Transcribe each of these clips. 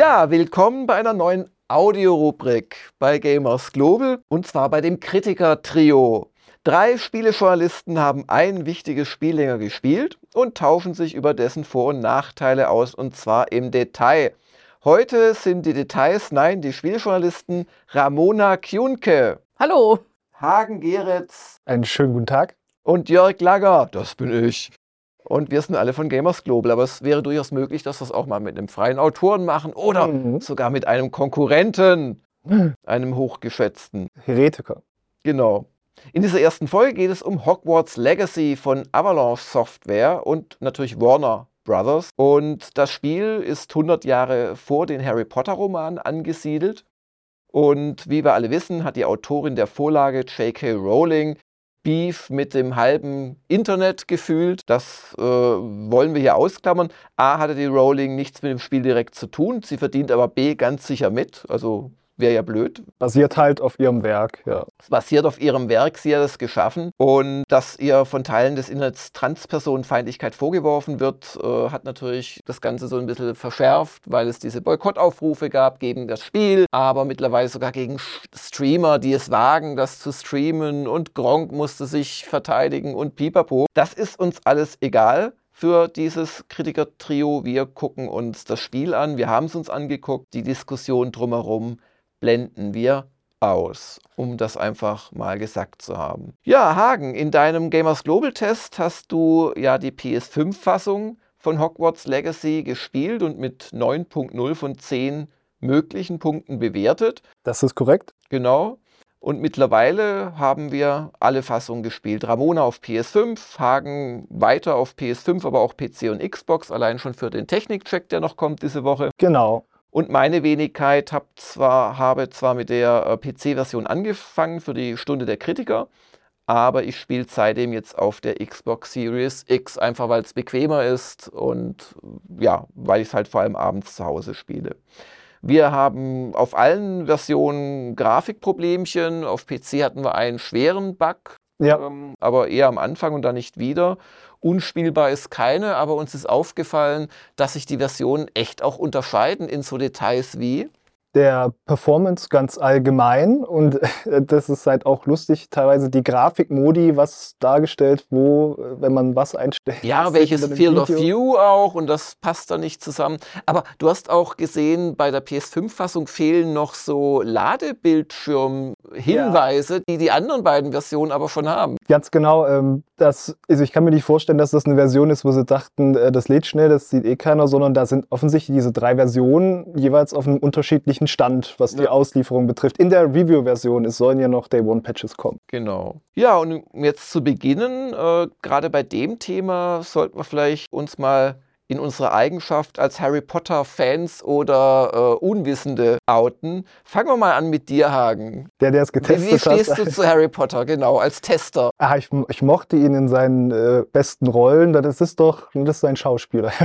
Ja, willkommen bei einer neuen Audiorubrik bei Gamers Global und zwar bei dem Kritiker-Trio. Drei Spielejournalisten haben ein wichtiges Spiel länger gespielt und tauschen sich über dessen Vor- und Nachteile aus und zwar im Detail. Heute sind die Details, nein, die Spieljournalisten Ramona Kjunke. Hallo. Hagen Geretz. Einen schönen guten Tag. Und Jörg Lager. Das bin ich. Und wir sind alle von Gamers Global, aber es wäre durchaus möglich, dass wir es auch mal mit einem freien Autoren machen oder mhm. sogar mit einem Konkurrenten, einem hochgeschätzten. Heretiker. Genau. In dieser ersten Folge geht es um Hogwarts Legacy von Avalanche Software und natürlich Warner Brothers. Und das Spiel ist 100 Jahre vor den Harry Potter-Romanen angesiedelt. Und wie wir alle wissen, hat die Autorin der Vorlage J.K. Rowling Beef mit dem halben Internet gefühlt. Das äh, wollen wir hier ausklammern. A hatte die Rowling nichts mit dem Spiel direkt zu tun. Sie verdient aber B ganz sicher mit. Also wäre ja blöd. Basiert halt auf ihrem Werk, ja. Es basiert auf ihrem Werk, sie hat es geschaffen. Und dass ihr von Teilen des Internets Transpersonenfeindlichkeit vorgeworfen wird, äh, hat natürlich das Ganze so ein bisschen verschärft, weil es diese Boykottaufrufe gab gegen das Spiel, aber mittlerweile sogar gegen Streamer, die es wagen, das zu streamen. Und Gronk musste sich verteidigen und pipapo. Das ist uns alles egal für dieses Kritiker-Trio. Wir gucken uns das Spiel an, wir haben es uns angeguckt, die Diskussion drumherum blenden wir aus, um das einfach mal gesagt zu haben. Ja, Hagen, in deinem Gamers Global Test hast du ja die PS5-Fassung von Hogwarts Legacy gespielt und mit 9.0 von 10 möglichen Punkten bewertet. Das ist korrekt. Genau. Und mittlerweile haben wir alle Fassungen gespielt. Ramona auf PS5, Hagen weiter auf PS5, aber auch PC und Xbox, allein schon für den Technikcheck, der noch kommt diese Woche. Genau. Und meine Wenigkeit hab zwar, habe zwar mit der äh, PC-Version angefangen für die Stunde der Kritiker, aber ich spiele seitdem jetzt auf der Xbox Series X, einfach weil es bequemer ist und ja, weil ich es halt vor allem abends zu Hause spiele. Wir haben auf allen Versionen Grafikproblemchen. Auf PC hatten wir einen schweren Bug, ja. ähm, aber eher am Anfang und dann nicht wieder. Unspielbar ist keine, aber uns ist aufgefallen, dass sich die Versionen echt auch unterscheiden in so Details wie der Performance ganz allgemein und das ist halt auch lustig, teilweise die Grafikmodi, was dargestellt, wo, wenn man was einstellt. Ja, welches Field of View auch und das passt da nicht zusammen. Aber du hast auch gesehen, bei der PS5-Fassung fehlen noch so Ladebildschirm-Hinweise, ja. die die anderen beiden Versionen aber schon haben. Ganz genau. Ähm, das, also ich kann mir nicht vorstellen, dass das eine Version ist, wo sie dachten, äh, das lädt schnell, das sieht eh keiner, sondern da sind offensichtlich diese drei Versionen jeweils auf einem unterschiedlichen Stand, was die Auslieferung betrifft. In der Review-Version, es sollen ja noch Day One Patches kommen. Genau. Ja, und jetzt zu beginnen, äh, gerade bei dem Thema sollten wir vielleicht uns mal in unserer Eigenschaft als Harry Potter-Fans oder äh, Unwissende outen. Fangen wir mal an mit dir, Hagen. Der, der es getestet hat. Wie stehst du zu Harry Potter, genau, als Tester? Ah, ich, ich mochte ihn in seinen äh, besten Rollen. Das ist doch, das ist ein Schauspieler.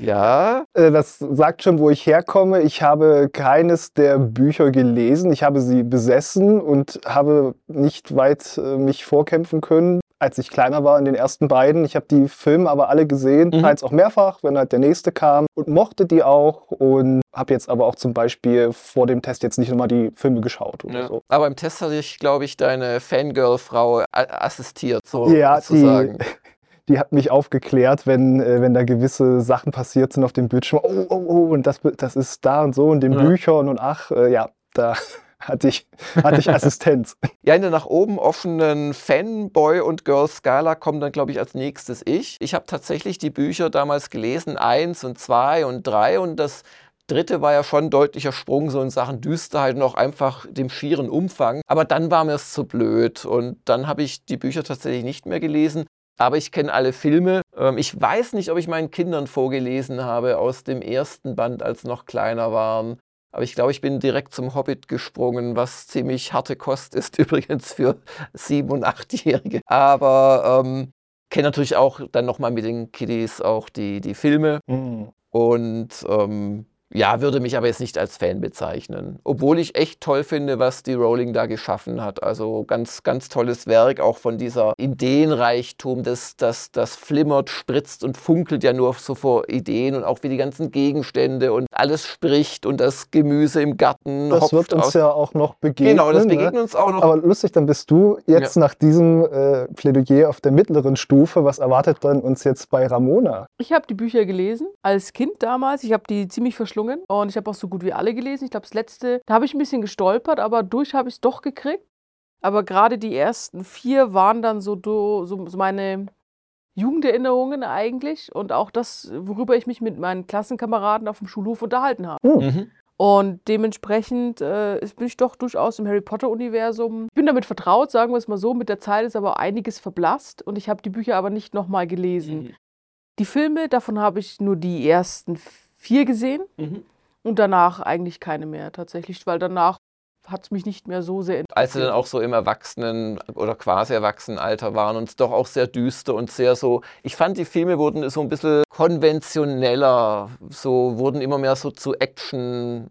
Ja. Äh, das sagt schon, wo ich herkomme. Ich habe keines der Bücher gelesen. Ich habe sie besessen und habe nicht weit äh, mich vorkämpfen können, als ich kleiner war in den ersten beiden. Ich habe die Filme aber alle gesehen, mhm. teils auch mehrfach, wenn halt der nächste kam und mochte die auch und habe jetzt aber auch zum Beispiel vor dem Test jetzt nicht nochmal die Filme geschaut oder ja. so. Aber im Test hatte ich, glaube ich, deine Fangirl-Frau assistiert, so ja, sozusagen. Die, die hat mich aufgeklärt, wenn, äh, wenn da gewisse Sachen passiert sind auf dem Bildschirm. Oh, oh, oh, und das, das ist da und so in den ja. Büchern und ach, äh, ja, da hatte ich, hatte ich Assistenz. Ja, in der nach oben offenen Fanboy- und Girl-Skala kommt dann, glaube ich, als nächstes ich. Ich habe tatsächlich die Bücher damals gelesen, eins und zwei und drei und das dritte war ja schon ein deutlicher Sprung so in Sachen Düsterheit und auch einfach dem schieren Umfang. Aber dann war mir es zu blöd und dann habe ich die Bücher tatsächlich nicht mehr gelesen aber ich kenne alle Filme. Ähm, ich weiß nicht, ob ich meinen Kindern vorgelesen habe aus dem ersten Band, als noch kleiner waren. Aber ich glaube, ich bin direkt zum Hobbit gesprungen, was ziemlich harte Kost ist übrigens für sieben- und achtjährige. Aber ähm, kenne natürlich auch dann nochmal mit den Kiddies auch die, die Filme. Mhm. Und ähm, Ja, würde mich aber jetzt nicht als Fan bezeichnen. Obwohl ich echt toll finde, was die Rowling da geschaffen hat. Also ganz, ganz tolles Werk, auch von dieser Ideenreichtum, das, das, das flimmert, spritzt und funkelt ja nur so vor Ideen und auch wie die ganzen Gegenstände und alles spricht und das Gemüse im Garten. Das wird uns aus. ja auch noch begegnen. Genau, das ne? begegnet uns auch noch. Aber lustig, dann bist du jetzt nach diesem äh, Plädoyer auf der mittleren Stufe. Was erwartet dann uns jetzt bei Ramona? Ich habe die Bücher gelesen, als Kind damals. Ich habe die ziemlich verschlungen und ich habe auch so gut wie alle gelesen. Ich glaube, das letzte, da habe ich ein bisschen gestolpert, aber durch habe ich es doch gekriegt. Aber gerade die ersten vier waren dann so, so, so meine Jugenderinnerungen eigentlich und auch das, worüber ich mich mit meinen Klassenkameraden auf dem Schulhof unterhalten habe. Mhm. Und dementsprechend äh, bin ich doch durchaus im Harry Potter-Universum. Ich bin damit vertraut, sagen wir es mal so. Mit der Zeit ist aber einiges verblasst und ich habe die Bücher aber nicht nochmal gelesen. Mhm. Die Filme, davon habe ich nur die ersten vier gesehen Mhm. und danach eigentlich keine mehr tatsächlich, weil danach hat es mich nicht mehr so sehr Als sie dann auch so im Erwachsenen- oder quasi Erwachsenenalter waren und es doch auch sehr düster und sehr so. Ich fand, die Filme wurden so ein bisschen konventioneller, so wurden immer mehr so zu Action.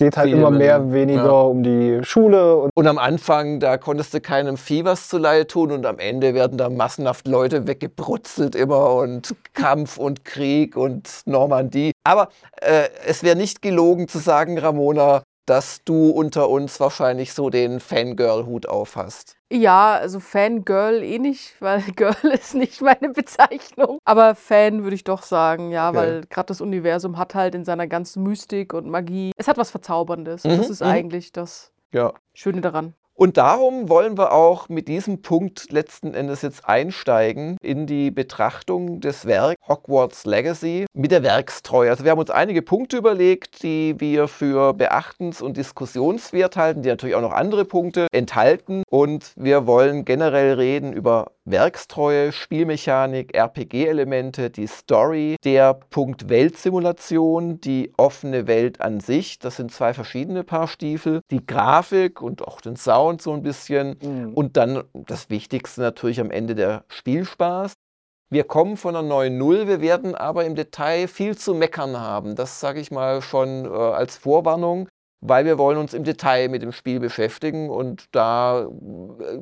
Geht halt Filmen, immer mehr, weniger ja. um die Schule und Und am Anfang, da konntest du keinem Vieh was zu leid tun und am Ende werden da massenhaft Leute weggebrutzelt immer und Kampf und Krieg und Normandie. Aber äh, es wäre nicht gelogen zu sagen, Ramona, dass du unter uns wahrscheinlich so den Fangirl-Hut auf hast. Ja, also Fangirl eh nicht, weil Girl ist nicht meine Bezeichnung. Aber Fan würde ich doch sagen, ja, Okay. weil gerade das Universum hat halt in seiner ganzen Mystik und Magie, es hat was Verzauberndes. Und Mhm, das ist mhm. eigentlich das Ja. Schöne daran. Und darum wollen wir auch mit diesem Punkt letzten Endes jetzt einsteigen in die Betrachtung des Werks Hogwarts Legacy mit der Werkstreue. Also wir haben uns einige Punkte überlegt, die wir für beachtens- und diskussionswert halten, die natürlich auch noch andere Punkte enthalten. Und wir wollen generell reden über Werkstreue, Spielmechanik, RPG-Elemente, die Story, der Punkt Weltsimulation, die offene Welt an sich. Das sind zwei verschiedene Paar Stiefel. Die Grafik und auch den Sound so ein bisschen. Und dann das Wichtigste natürlich am Ende der Spielspaß. Wir kommen von einer neuen Null, wir werden aber im Detail viel zu meckern haben. Das sage ich mal schon äh, als Vorwarnung, weil wir wollen uns im Detail mit dem Spiel beschäftigen und da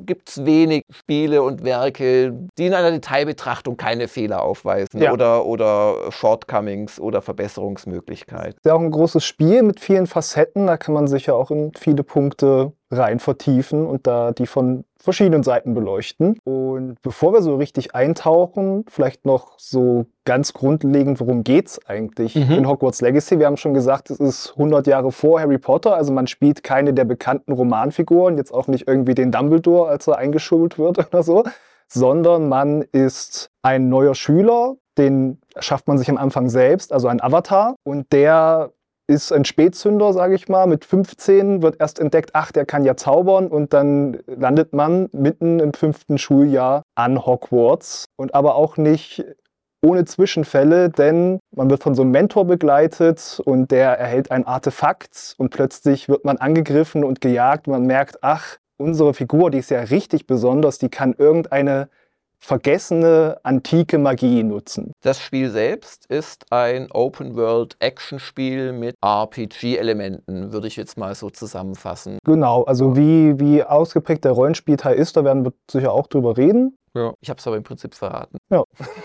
gibt es wenig Spiele und Werke, die in einer Detailbetrachtung keine Fehler aufweisen Ja. oder, oder Shortcomings oder Verbesserungsmöglichkeiten. ist ja auch ein großes Spiel mit vielen Facetten. Da kann man sich ja auch in viele Punkte rein vertiefen und da die von verschiedenen Seiten beleuchten. Und bevor wir so richtig eintauchen, vielleicht noch so ganz grundlegend, worum geht's eigentlich Mhm. in Hogwarts Legacy? Wir haben schon gesagt, es ist 100 Jahre vor Harry Potter, also man spielt keine der bekannten Romanfiguren, jetzt auch nicht irgendwie den Dumbledore, als er eingeschult wird oder so, sondern man ist ein neuer Schüler, den schafft man sich am Anfang selbst, also ein Avatar. Und der ist ein Spätzünder, sage ich mal. Mit 15 wird erst entdeckt, ach, der kann ja zaubern. Und dann landet man mitten im fünften Schuljahr an Hogwarts. Und aber auch nicht ohne Zwischenfälle, denn man wird von so einem Mentor begleitet und der erhält ein Artefakt und plötzlich wird man angegriffen und gejagt. Man merkt, ach, unsere Figur, die ist ja richtig besonders, die kann irgendeine vergessene antike Magie nutzen. Das Spiel selbst ist ein Open-World-Action-Spiel mit RPG-Elementen, würde ich jetzt mal so zusammenfassen. Genau, also wie, wie ausgeprägt der Rollenspielteil ist, da werden wir sicher auch drüber reden. Ja. Ich habe es aber im Prinzip verraten. Ja.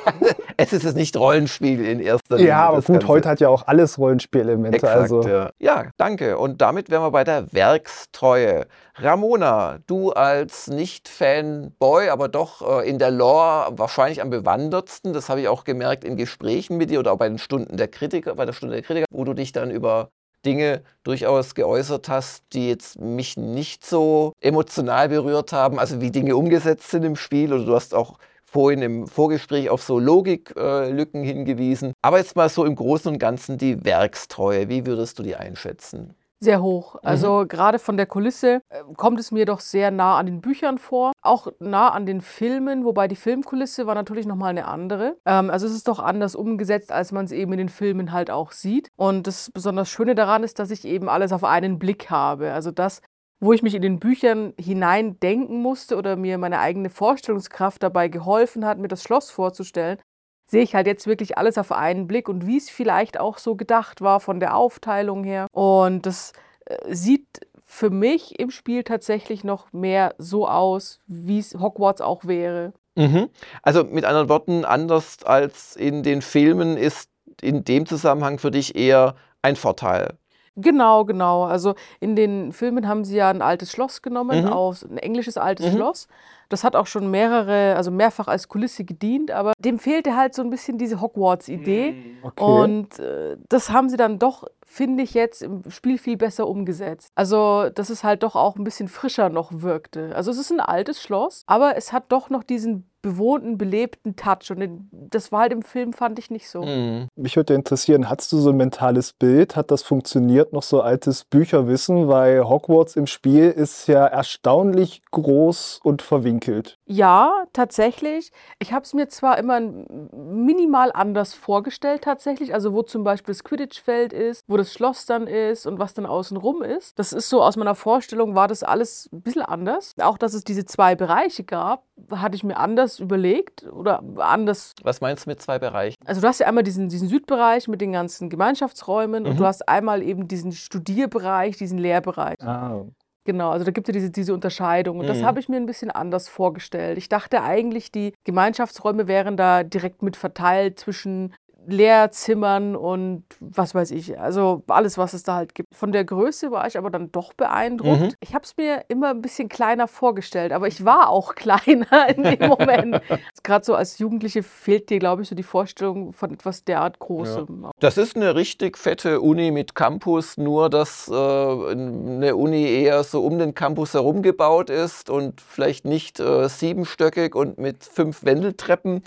es ist jetzt nicht Rollenspiel in erster Linie. Ja, aber gut, Ganze. heute hat ja auch alles Rollenspielelemente. Exakt, also ja. ja, danke. Und damit wären wir bei der Werkstreue. Ramona, du als Nicht-Fanboy, aber doch äh, in der Lore wahrscheinlich am bewandertsten, das habe ich auch gemerkt in Gesprächen mit dir oder auch bei den Stunden der Kritiker, bei der Stunde der Kritiker, wo du dich dann über Dinge durchaus geäußert hast, die jetzt mich nicht so emotional berührt haben, also wie Dinge umgesetzt sind im Spiel oder du hast auch vorhin im Vorgespräch auf so Logiklücken hingewiesen. Aber jetzt mal so im Großen und Ganzen die Werkstreue. Wie würdest du die einschätzen? Sehr hoch. Also gerade von der Kulisse äh, kommt es mir doch sehr nah an den Büchern vor, auch nah an den Filmen, wobei die Filmkulisse war natürlich nochmal eine andere. Ähm, also es ist doch anders umgesetzt, als man es eben in den Filmen halt auch sieht. Und das besonders Schöne daran ist, dass ich eben alles auf einen Blick habe. Also das, wo ich mich in den Büchern hineindenken musste oder mir meine eigene Vorstellungskraft dabei geholfen hat, mir das Schloss vorzustellen, sehe ich halt jetzt wirklich alles auf einen Blick und wie es vielleicht auch so gedacht war von der Aufteilung her. Und das äh, sieht für mich im Spiel tatsächlich noch mehr so aus, wie es Hogwarts auch wäre. Mhm. Also mit anderen Worten, anders als in den Filmen ist in dem Zusammenhang für dich eher ein Vorteil. Genau, genau. Also in den Filmen haben sie ja ein altes Schloss genommen, Mhm. aus, ein englisches altes Mhm. Schloss. Das hat auch schon mehrere, also mehrfach als Kulisse gedient, aber dem fehlte halt so ein bisschen diese Hogwarts-Idee. Okay. Und äh, das haben sie dann doch, finde ich, jetzt im Spiel viel besser umgesetzt. Also, dass es halt doch auch ein bisschen frischer noch wirkte. Also, es ist ein altes Schloss, aber es hat doch noch diesen bewohnten, belebten Touch. Und den, das war halt im Film, fand ich nicht so. Mhm. Mich würde interessieren, hattest du so ein mentales Bild? Hat das funktioniert, noch so altes Bücherwissen? Weil Hogwarts im Spiel ist ja erstaunlich groß und verwinkelt. Ja, tatsächlich. Ich habe es mir zwar immer minimal anders vorgestellt, tatsächlich. Also, wo zum Beispiel das Quidditch-Feld ist, wo das Schloss dann ist und was dann außen rum ist. Das ist so aus meiner Vorstellung, war das alles ein bisschen anders. Auch, dass es diese zwei Bereiche gab, hatte ich mir anders überlegt oder anders. Was meinst du mit zwei Bereichen? Also, du hast ja einmal diesen, diesen Südbereich mit den ganzen Gemeinschaftsräumen und Mhm. du hast einmal eben diesen Studierbereich, diesen Lehrbereich. Ah. Genau, also da gibt es ja diese, diese Unterscheidung. Und das Mhm. habe ich mir ein bisschen anders vorgestellt. Ich dachte eigentlich, die Gemeinschaftsräume wären da direkt mit verteilt zwischen Lehrzimmern und was weiß ich. Also alles, was es da halt gibt. Von der Größe war ich aber dann doch beeindruckt. Mhm. Ich habe es mir immer ein bisschen kleiner vorgestellt, aber ich war auch kleiner in dem Moment. Gerade so als Jugendliche fehlt dir, glaube ich, so die Vorstellung von etwas derart Großem. Das ist eine richtig fette Uni mit Campus, nur dass äh, eine Uni eher so um den Campus herum gebaut ist und vielleicht nicht äh, siebenstöckig und mit fünf Wendeltreppen.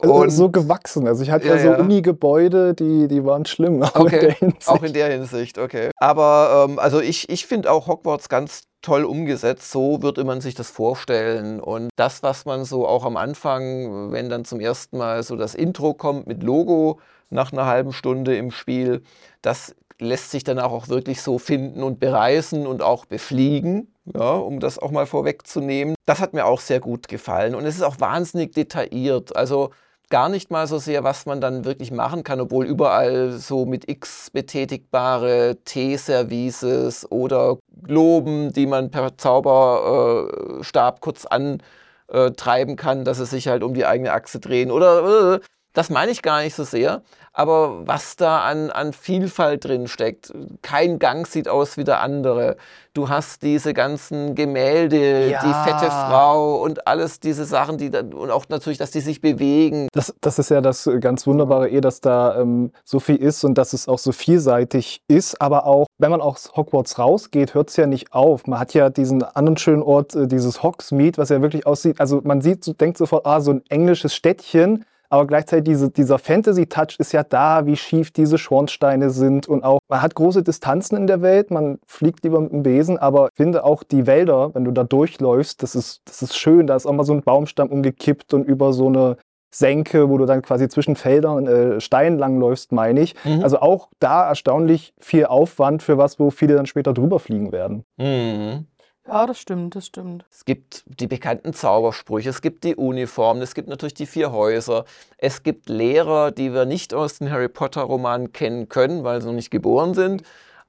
Also so gewachsen. Also ich hatte ja, Ja, so ja. Uni-Gebäude, die, die waren schlimm. auch in der Okay, Hinsicht. auch in der Hinsicht, okay. Aber ähm, also ich, ich finde auch Hogwarts ganz toll umgesetzt. So würde man sich das vorstellen. Und das, was man so auch am Anfang, wenn dann zum ersten Mal so das Intro kommt mit Logo nach einer halben Stunde im Spiel, das lässt sich dann auch wirklich so finden und bereisen und auch befliegen. Ja, um das auch mal vorwegzunehmen. Das hat mir auch sehr gut gefallen. Und es ist auch wahnsinnig detailliert. Also gar nicht mal so sehr, was man dann wirklich machen kann, obwohl überall so mit X betätigbare Teeservices oder Globen, die man per Zauberstab kurz antreiben kann, dass sie sich halt um die eigene Achse drehen oder äh, das meine ich gar nicht so sehr, aber was da an, an Vielfalt drin steckt. Kein Gang sieht aus wie der andere. Du hast diese ganzen Gemälde, Ja. die fette Frau und alles diese Sachen, die dann, und auch natürlich, dass die sich bewegen. Das, das ist ja das ganz Wunderbare, eh, dass da ähm, so viel ist und dass es auch so vielseitig ist. Aber auch, wenn man aus Hogwarts rausgeht, hört es ja nicht auf. Man hat ja diesen anderen schönen Ort, äh, dieses Hogsmeade, was ja wirklich aussieht. Also man sieht, so- denkt sofort, ah, so ein englisches Städtchen. Aber gleichzeitig diese, dieser Fantasy-Touch ist ja da, wie schief diese Schornsteine sind. Und auch, man hat große Distanzen in der Welt, man fliegt lieber mit dem Besen, aber ich finde auch die Wälder, wenn du da durchläufst, das ist, das ist schön. Da ist auch mal so ein Baumstamm umgekippt und über so eine Senke, wo du dann quasi zwischen Feldern äh, Steinen langläufst, meine ich. Mhm. Also auch da erstaunlich viel Aufwand für was, wo viele dann später drüber fliegen werden. Mhm. Ja, das stimmt, das stimmt. Es gibt die bekannten Zaubersprüche, es gibt die Uniformen, es gibt natürlich die vier Häuser, es gibt Lehrer, die wir nicht aus den Harry Potter-Romanen kennen können, weil sie noch nicht geboren sind.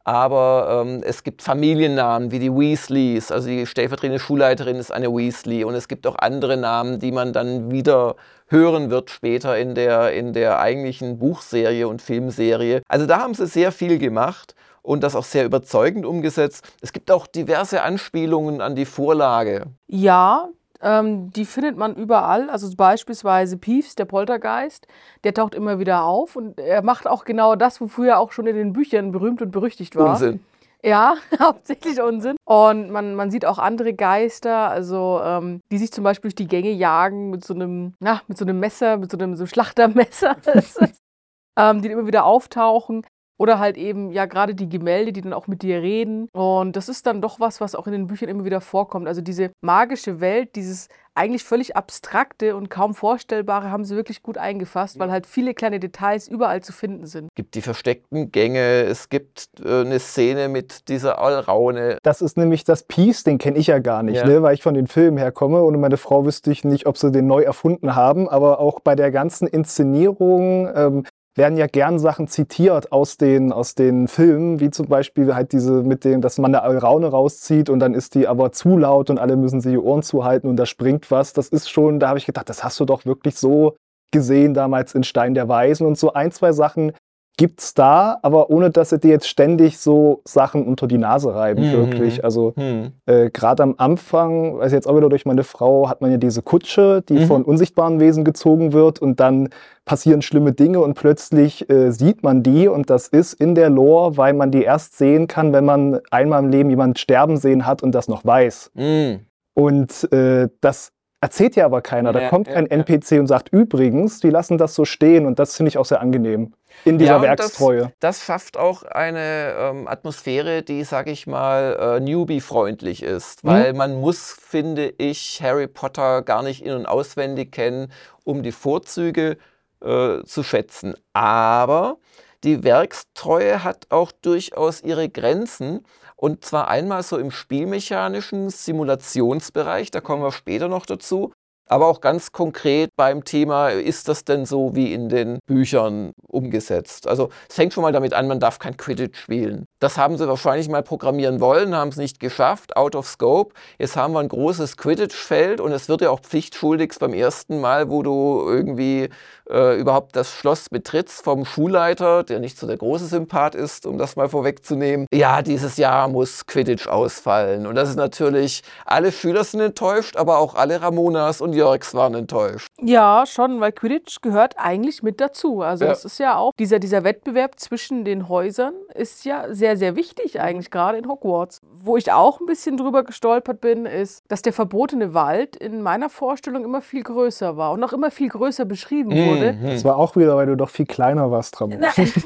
Aber ähm, es gibt Familiennamen wie die Weasleys, also die stellvertretende Schulleiterin ist eine Weasley und es gibt auch andere Namen, die man dann wieder hören wird später in der, in der eigentlichen Buchserie und Filmserie. Also da haben sie sehr viel gemacht und das auch sehr überzeugend umgesetzt. Es gibt auch diverse Anspielungen an die Vorlage. Ja, ähm, die findet man überall. Also beispielsweise Peeves, der Poltergeist, der taucht immer wieder auf und er macht auch genau das, wofür er auch schon in den Büchern berühmt und berüchtigt war. Unsinn. Ja, hauptsächlich Unsinn. Und man, man sieht auch andere Geister, also ähm, die sich zum Beispiel durch die Gänge jagen mit so einem, na, mit so einem Messer, mit so einem, so Schlachtermesser, ähm, die immer wieder auftauchen. Oder halt eben, ja, gerade die Gemälde, die dann auch mit dir reden. Und das ist dann doch was, was auch in den Büchern immer wieder vorkommt. Also diese magische Welt, dieses eigentlich völlig abstrakte und kaum vorstellbare haben sie wirklich gut eingefasst, weil halt viele kleine Details überall zu finden sind. Es gibt die versteckten Gänge, es gibt äh, eine Szene mit dieser Alraune. Das ist nämlich das Piece, den kenne ich ja gar nicht, Ja. ne, weil ich von den Filmen herkomme und meine Frau wüsste ich nicht, ob sie den neu erfunden haben, aber auch bei der ganzen Inszenierung ähm, werden ja gern Sachen zitiert aus den, aus den Filmen, wie zum Beispiel halt diese mit dem, dass man eine Alraune rauszieht und dann ist die aber zu laut und alle müssen sich die Ohren zuhalten und da springt was. Das ist schon, da habe ich gedacht, das hast du doch wirklich so gesehen damals in Stein der Weisen und so ein, zwei Sachen gibt's da, aber ohne dass sie dir jetzt ständig so Sachen unter die Nase reiben, Mhm. wirklich. Also Hm. äh, gerade am Anfang, weiß ich jetzt auch wieder durch meine Frau, hat man ja diese Kutsche, die Mhm. von unsichtbaren Wesen gezogen wird und dann passieren schlimme Dinge und plötzlich äh, sieht man die und das ist in der Lore, weil man die erst sehen kann, wenn man einmal im Leben jemanden sterben sehen hat und das noch weiß. Hm. Und äh, das erzählt ja aber keiner. Da Ja, kommt ja, kein ja. NPC und sagt übrigens, die lassen das so stehen und das finde ich auch sehr angenehm in dieser Ja, Werkstreue. Das schafft auch eine ähm, Atmosphäre, die, sag ich mal, äh, Newbie-freundlich ist. Mhm. Weil man muss, finde ich, Harry Potter gar nicht in- und auswendig kennen, um die Vorzüge äh, zu schätzen. Aber die Werkstreue hat auch durchaus ihre Grenzen. Und zwar einmal so im spielmechanischen Simulationsbereich, da kommen wir später noch dazu. Aber auch ganz konkret beim Thema, ist das denn so wie in den Büchern umgesetzt? Also es fängt schon mal damit an, man darf kein Quidditch spielen. Das haben sie wahrscheinlich mal programmieren wollen, haben es nicht geschafft, out of scope. Jetzt haben wir ein großes Quidditch-Feld und es wird ja auch pflichtschuldigst beim ersten Mal, wo du irgendwie äh, überhaupt das Schloss betrittst vom Schulleiter, der nicht so der große Sympath ist, um das mal vorwegzunehmen. Ja, dieses Jahr muss Quidditch ausfallen. Und das ist natürlich, alle Schüler sind enttäuscht, aber auch alle Ramonas und Jörgs waren enttäuscht. Ja, schon, weil Quidditch gehört eigentlich mit dazu. Also Ja. es ist ja auch, dieser, dieser Wettbewerb zwischen den Häusern ist ja sehr, sehr wichtig eigentlich, gerade in Hogwarts. Wo ich auch ein bisschen drüber gestolpert bin, ist, dass der verbotene Wald in meiner Vorstellung immer viel größer war und auch immer viel größer beschrieben wurde. Mhm. Das war auch wieder, weil du doch viel kleiner warst, Ramon.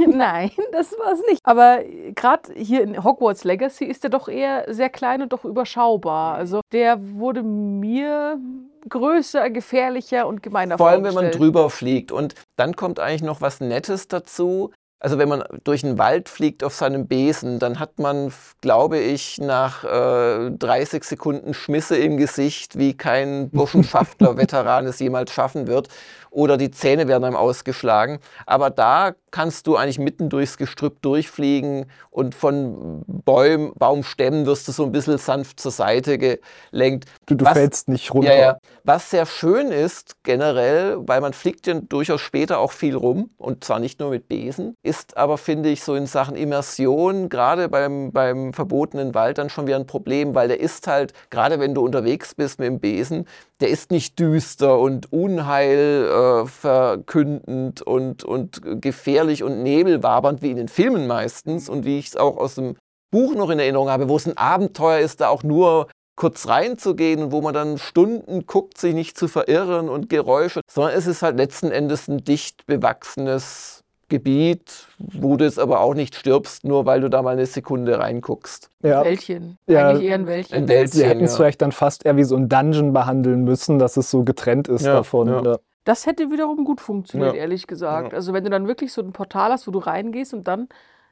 Nein, das war es nicht. Aber gerade hier in Hogwarts Legacy ist er doch eher sehr klein und doch überschaubar. Also der wurde mir größer, gefährlicher und gemeiner Vor allem, wenn man drüber fliegt. Und dann kommt eigentlich noch was Nettes dazu. Also wenn man durch den Wald fliegt auf seinem Besen, dann hat man, glaube ich, nach äh, 30 Sekunden Schmisse im Gesicht, wie kein Burschenschaftler-Veteran es jemals schaffen wird. Oder die Zähne werden einem ausgeschlagen. Aber da kannst du eigentlich mitten durchs Gestrüpp durchfliegen und von Bäum, Baumstämmen wirst du so ein bisschen sanft zur Seite gelenkt. Du, du Was- fällst nicht runter. Ja, ja. Was sehr schön ist generell, weil man fliegt ja durchaus später auch viel rum und zwar nicht nur mit Besen, ist aber, finde ich, so in Sachen Immersion, gerade beim, beim verbotenen Wald dann schon wieder ein Problem, weil der ist halt, gerade wenn du unterwegs bist mit dem Besen, der ist nicht düster und Unheil äh, verkündend und, und gefährlich und nebelwabernd wie in den Filmen meistens und wie ich es auch aus dem Buch noch in Erinnerung habe, wo es ein Abenteuer ist, da auch nur kurz reinzugehen und wo man dann Stunden guckt, sich nicht zu verirren und Geräusche, sondern es ist halt letzten Endes ein dicht bewachsenes Gebiet, wo du jetzt aber auch nicht stirbst, nur weil du da mal eine Sekunde reinguckst. Ja. Wäldchen. Ja. Eigentlich eher ein Wäldchen. Ein Wäldchen, Sie hätten es ja. vielleicht dann fast eher wie so ein Dungeon behandeln müssen, dass es so getrennt ist Ja, davon. ja. Das hätte wiederum gut funktioniert, Ja. ehrlich gesagt. Ja. Also wenn du dann wirklich so ein Portal hast, wo du reingehst und dann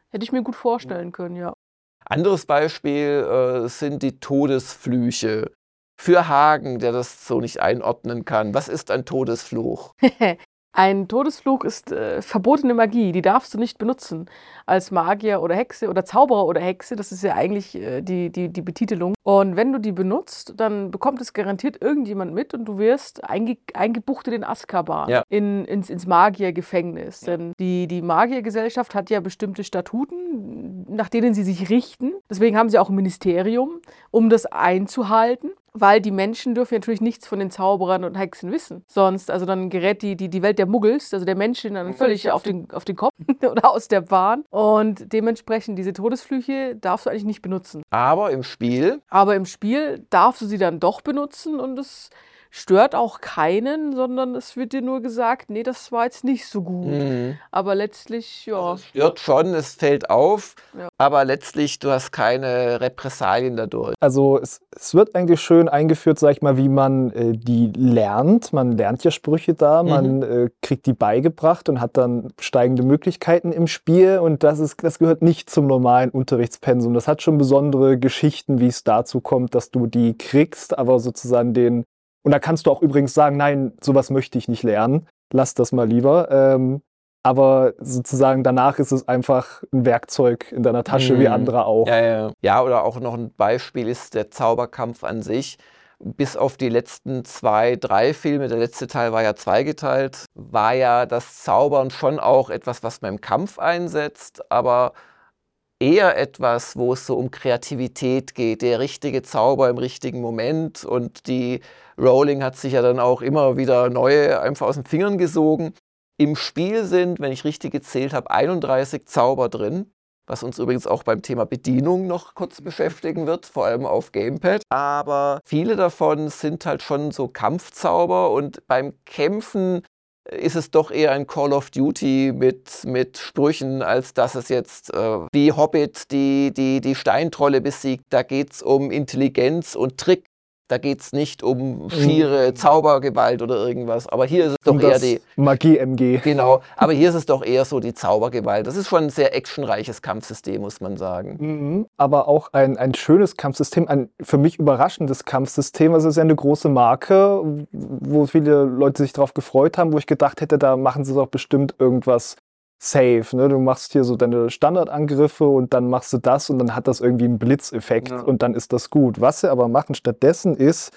hätte ich mir gut vorstellen können, ja. Anderes Beispiel äh, sind die Todesflüche. Für Hagen, der das so nicht einordnen kann. Was ist ein Todesfluch? Ein Todesfluch ist äh, verbotene Magie, die darfst du nicht benutzen als Magier oder Hexe oder Zauberer oder Hexe. Das ist ja eigentlich äh, die, die, die Betitelung. Und wenn du die benutzt, dann bekommt es garantiert irgendjemand mit und du wirst einge eingebuchtet in Azkaban, Ja. in, ins, ins Magiergefängnis. Denn die, die Magiergesellschaft hat ja bestimmte Statuten, nach denen sie sich richten. Deswegen haben sie auch ein Ministerium, um das einzuhalten. Weil die Menschen dürfen natürlich nichts von den Zauberern und Hexen wissen. Sonst, also dann gerät die, die, die Welt der Muggels, also der Menschen, dann völlig auf den, auf den Kopf oder aus der Bahn. Und dementsprechend diese Todesflüche darfst du eigentlich nicht benutzen. Aber im Spiel, Aber im Spiel darfst du sie dann doch benutzen und es stört auch keinen, sondern es wird dir nur gesagt, nee, das war jetzt nicht so gut. Mhm. Aber letztlich, ja. Es stört schon, es fällt auf, Ja. aber letztlich, du hast keine Repressalien dadurch. Also es, es wird eigentlich schön eingeführt, sag ich mal, wie man äh, die lernt. Man lernt ja Sprüche da, man äh, kriegt die beigebracht und hat dann steigende Möglichkeiten im Spiel. Und das ist, das gehört nicht zum normalen Unterrichtspensum. Das hat schon besondere Geschichten, wie es dazu kommt, dass du die kriegst, aber sozusagen den. Und da kannst du auch übrigens sagen, nein, sowas möchte ich nicht lernen. Lass das mal lieber. Ähm, aber sozusagen danach ist es einfach ein Werkzeug in deiner Tasche, wie Mhm. andere auch. Ja, ja. ja, oder auch noch ein Beispiel ist der Zauberkampf an sich. Bis auf die letzten zwei, drei Filme, der letzte Teil war ja zweigeteilt, war ja das Zaubern schon auch etwas, was man im Kampf einsetzt, aber eher etwas, wo es so um Kreativität geht, der richtige Zauber im richtigen Moment und die Rowling hat sich ja dann auch immer wieder neue einfach aus den Fingern gesogen. Im Spiel sind, wenn ich richtig gezählt habe, 31 Zauber drin was uns übrigens auch beim Thema Bedienung noch kurz beschäftigen wird, vor allem auf Gamepad. Aber viele davon sind halt schon so Kampfzauber und beim Kämpfen ist es doch eher ein Call of Duty mit, mit Sprüchen, als dass es jetzt äh, wie Hobbit die, die, die Steintrolle besiegt. Da geht es um Intelligenz und Trick. Da geht es nicht um schiere Zaubergewalt oder irgendwas. Aber hier ist es doch Und eher die, Magie-MG. Genau, aber hier ist es doch eher so die Zaubergewalt. Das ist schon ein sehr actionreiches Kampfsystem, muss man sagen. Mhm. Aber auch ein, ein schönes Kampfsystem, ein für mich überraschendes Kampfsystem. Also es ist ja eine große Marke, wo viele Leute sich darauf gefreut haben, wo ich gedacht hätte, da machen sie doch bestimmt irgendwas safe. Ne? Du machst hier so deine Standardangriffe und dann machst du das und dann hat das irgendwie einen Blitzeffekt Ja. und dann ist das gut. Was sie aber machen stattdessen ist,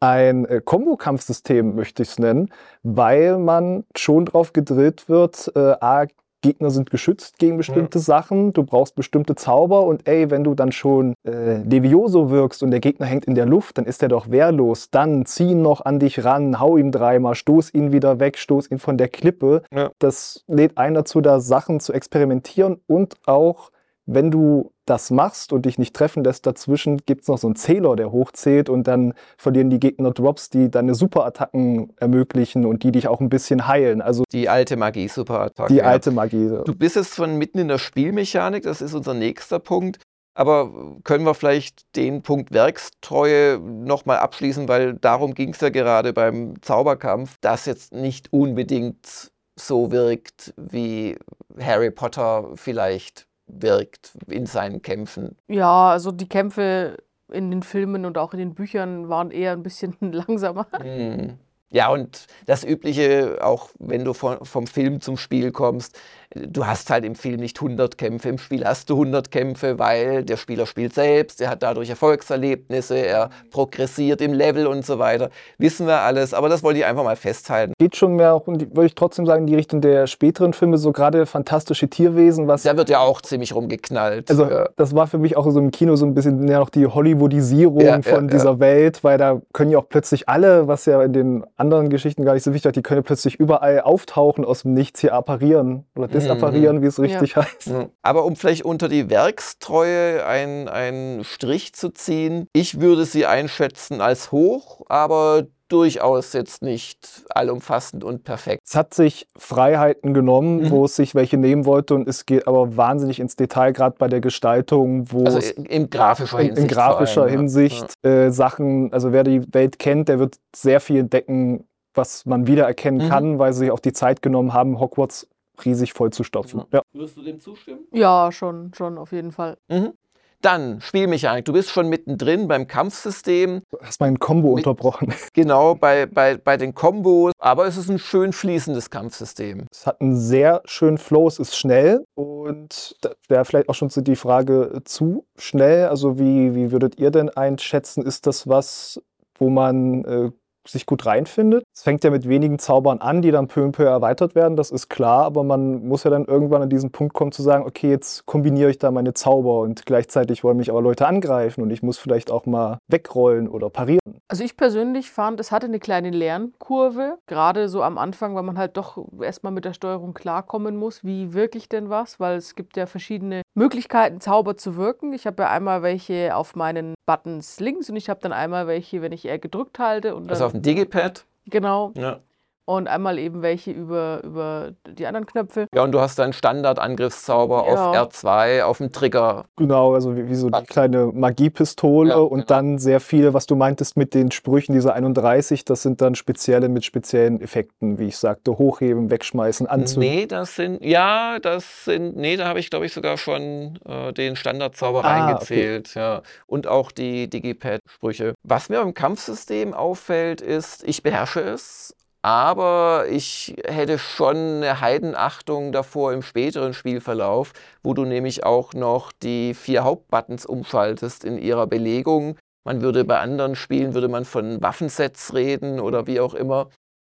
ein äh, Kombo-Kampfsystem, möchte ich es nennen, weil man schon drauf gedrillt wird, äh, A, Gegner sind geschützt gegen bestimmte Sachen, du brauchst bestimmte Zauber und ey, wenn du dann schon äh, Levioso wirkst und der Gegner hängt in der Luft, dann ist er doch wehrlos. Dann zieh ihn noch an dich ran, hau ihm dreimal, stoß ihn wieder weg, stoß ihn von der Klippe. Ja. Das lädt einen dazu, da Sachen zu experimentieren und auch wenn du das machst und dich nicht treffen lässt dazwischen, gibt es noch so einen Zähler, der hochzählt und dann verlieren die Gegner Drops, die deine Superattacken ermöglichen und die dich auch ein bisschen heilen. Also Die alte Magie, Superattacke. die ja. alte Magie. Du bist jetzt schon mitten in der Spielmechanik, das ist unser nächster Punkt. Aber können wir vielleicht den Punkt Werkstreue nochmal abschließen, weil darum ging es ja gerade beim Zauberkampf, das jetzt nicht unbedingt so wirkt, wie Harry Potter vielleicht wirkt in seinen Kämpfen. Ja, also die Kämpfe in den Filmen und auch in den Büchern waren eher ein bisschen langsamer. Mhm. Ja, und das Übliche, auch wenn du vom Film zum Spiel kommst, du hast halt im Film nicht 100 Kämpfe, im Spiel hast du 100 Kämpfe, weil der Spieler spielt selbst, er hat dadurch Erfolgserlebnisse, er progressiert im Level und so weiter. Wissen wir alles, aber das wollte ich einfach mal festhalten. Geht schon mehr auch, würde ich trotzdem sagen, in die Richtung der späteren Filme, so gerade fantastische Tierwesen, was Da wird ja auch ziemlich rumgeknallt. Also ja. das war für mich auch so im Kino so ein bisschen ja noch die Hollywoodisierung ja, von ja. dieser Welt, weil da können ja auch plötzlich alle, was ja in den anderen Geschichten gar nicht so wichtig die können ja plötzlich überall auftauchen aus dem Nichts hier apparieren oder Mhm. disapparieren, wie es richtig heißt. Ja. Aber um vielleicht unter die Werkstreue ein- einen Strich zu ziehen, ich würde sie einschätzen als hoch, aber durchaus jetzt nicht allumfassend und perfekt. Es hat sich Freiheiten genommen, Mhm. wo es sich welche nehmen wollte und es geht aber wahnsinnig ins Detail, gerade bei der Gestaltung, wo Also es in, in grafischer in, Hinsicht. in grafischer allem, ja. Hinsicht äh, Sachen, also wer die Welt kennt, der wird sehr viel entdecken, was man wiedererkennen Mhm. kann, weil sie sich auch die Zeit genommen haben, Hogwarts riesig voll zu stopfen. Ja. Würdest du dem zustimmen? Ja, schon, schon, auf jeden Fall. Mhm. Dann Spielmechanik. Du bist schon mittendrin beim Kampfsystem, Du hast mein Combo Mit- unterbrochen. genau bei, bei, bei den Kombos, aber es ist ein schön fließendes Kampfsystem. Es hat einen sehr schönen Flow, es ist schnell und da wäre vielleicht auch schon so die Frage zu schnell. Also wie, wie würdet ihr denn einschätzen, ist das was, wo man äh, sich gut reinfindet? Es fängt ja mit wenigen Zaubern an, die dann peu à peu erweitert werden, das ist klar, aber man muss ja dann irgendwann an diesen Punkt kommen zu sagen, okay, jetzt kombiniere ich da meine Zauber und gleichzeitig wollen mich aber Leute angreifen und ich muss vielleicht auch mal wegrollen oder parieren. Also ich persönlich fand, es hatte eine kleine Lernkurve, gerade so am Anfang, weil man halt doch erstmal mit der Steuerung klarkommen muss, wie wirke ich denn was, weil es gibt ja verschiedene Möglichkeiten, Zauber zu wirken. Ich habe ja einmal welche auf meinen Buttons links und ich habe dann einmal welche, wenn ich eher gedrückt halte und dann Also auf Digipad. Genau. Ja. Und einmal eben welche über, über die anderen Knöpfe. Ja, und du hast deinen Standard-Angriffszauber Ja. auf R2, auf dem Trigger. Genau, also wie, wie so die kleine Magiepistole Ja, und genau. dann sehr viele, was du meintest mit den Sprüchen dieser 31, das sind dann spezielle mit speziellen Effekten, wie ich sagte, hochheben, wegschmeißen, anzünden. Nee, das sind, ja, das sind, nee, da habe ich, glaube ich, sogar schon äh, den Standardzauber Ah, reingezählt, ja. Und auch die Digipad-Sprüche. Was mir beim Kampfsystem auffällt, ist, ich beherrsche es, aber ich hätte schon eine Heidenachtung davor im späteren Spielverlauf, wo du nämlich auch noch die vier Hauptbuttons umschaltest in ihrer Belegung. Man würde bei anderen Spielen würde man von Waffensets reden oder wie auch immer.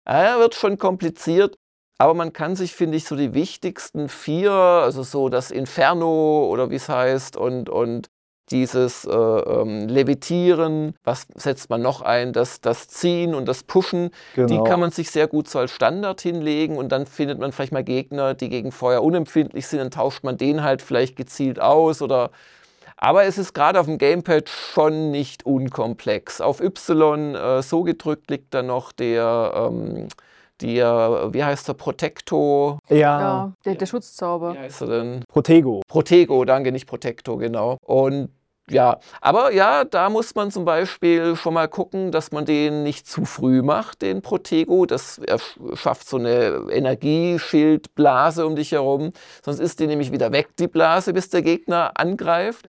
Ja, wird schon kompliziert. Aber man kann sich, finde ich, so die wichtigsten vier, also so das Inferno oder wie es heißt und, und dieses äh, ähm, Levitieren, was setzt man noch ein, das, das Ziehen und das Pushen, Genau. die kann man sich sehr gut so als Standard hinlegen und dann findet man vielleicht mal Gegner, die gegen Feuer unempfindlich sind, dann tauscht man den halt vielleicht gezielt aus oder aber es ist gerade auf dem Gamepad schon nicht unkomplex. Auf Y äh, so gedrückt liegt dann noch der, ähm, der, wie heißt der, Protecto, ja, Ja, der, der Schutzzauber. wie heißt er denn? Protego. Protego, danke, nicht Protecto, genau. Und ja, aber ja, da muss man zum Beispiel schon mal gucken, dass man den nicht zu früh macht, den Protego. Das schafft so eine Energieschildblase um dich herum. Sonst ist die nämlich wieder weg, die Blase, bis der Gegner angreift.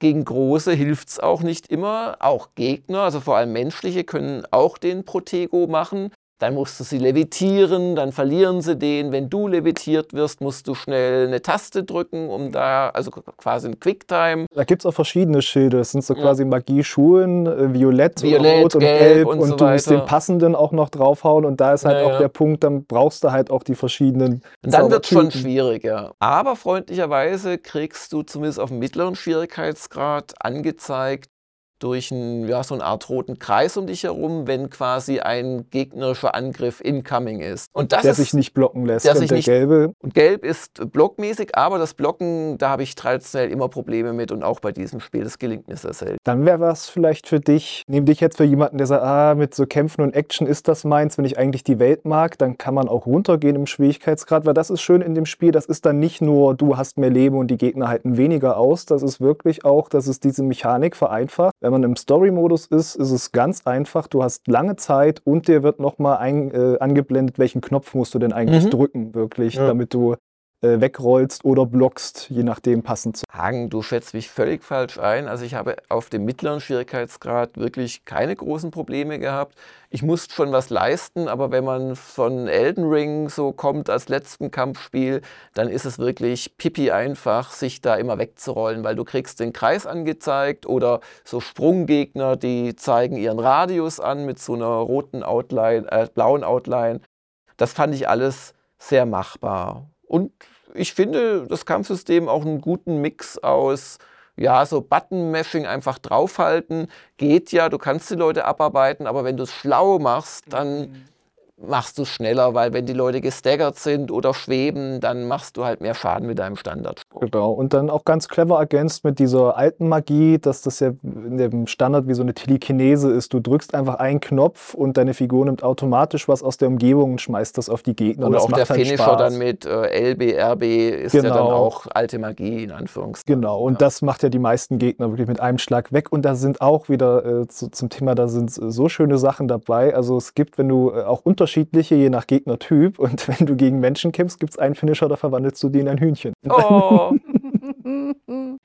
Gegen große hilft es auch nicht immer. Auch Gegner, also vor allem menschliche, können auch den Protego machen. Dann musst du sie levitieren, dann verlieren sie den. Wenn du levitiert wirst, musst du schnell eine Taste drücken, um da, also quasi ein Quicktime. Da gibt es auch verschiedene Schilde. Das sind so Ja. quasi Magieschulen, äh, Violett, oder Violett, Rot und Gelb Gelb. und Und, so du musst weiter. den passenden auch noch draufhauen. Und da ist halt Ja, auch ja. der Punkt, dann brauchst du halt auch die verschiedenen Und dann wird es schon schwieriger. Aber freundlicherweise kriegst du zumindest auf dem mittleren Schwierigkeitsgrad angezeigt durch ein, ja, so eine Art roten Kreis um dich herum, wenn quasi ein gegnerischer Angriff incoming ist. Und das der ist, sich nicht blocken lässt. der und sich der nicht- gelbe, und gelb ist blockmäßig, aber das Blocken, da habe ich traditionell immer Probleme mit und auch bei diesem Spiel, das gelingt mir sehr selten. dann wäre was vielleicht für dich. Nehm dich jetzt für jemanden, der sagt, ah, mit so Kämpfen und Action ist das meins, wenn ich eigentlich die Welt mag, dann kann man auch runtergehen im Schwierigkeitsgrad, weil das ist schön in dem Spiel. Das ist dann nicht nur, du hast mehr Leben und die Gegner halten weniger aus. Das ist wirklich auch, dass es diese Mechanik vereinfacht. Wenn man im Story-Modus ist, ist es ganz einfach. Du hast lange Zeit und dir wird nochmal äh, angeblendet, welchen Knopf musst du denn eigentlich Mhm. drücken, wirklich, Ja. damit du äh, wegrollst oder blockst, je nachdem passend zu. Hagen, du schätzt mich völlig falsch ein. Also ich habe auf dem mittleren Schwierigkeitsgrad wirklich keine großen Probleme gehabt. Ich musste schon was leisten, aber wenn man von Elden Ring so kommt als letzten Kampfspiel, dann ist es wirklich pipi einfach, sich da immer wegzurollen, weil du kriegst den Kreis angezeigt oder so Sprunggegner, die zeigen ihren Radius an mit so einer roten Outline, äh, blauen Outline. Das fand ich alles sehr machbar. Und ich finde das Kampfsystem auch einen guten Mix aus, ja, so Button-Mashing einfach draufhalten. Geht ja, du kannst die Leute abarbeiten, aber wenn du es schlau machst, dann machst du es schneller, weil wenn die Leute gestaggert sind oder schweben, dann machst du halt mehr Schaden mit deinem Standard. Genau. Und dann auch ganz clever ergänzt mit dieser alten Magie, dass das ja in dem Standard wie so eine Telekinese ist. Du drückst einfach einen Knopf und deine Figur nimmt automatisch was aus der Umgebung und schmeißt das auf die Gegner. Und Oder das auch der halt Finisher Spaß. dann mit äh, LB, RB ist ja dann Genau. auch alte Magie in Anführungszeichen. Genau, und Ja. das macht ja die meisten Gegner wirklich mit einem Schlag weg. Und da sind auch wieder äh, zu, zum Thema, da sind so schöne Sachen dabei. Also es gibt, wenn du äh, auch unterschiedliche, je nach Gegnertyp, und wenn du gegen Menschen kämpfst, gibt es einen Finisher, da verwandelst du die in ein Hühnchen. Oh.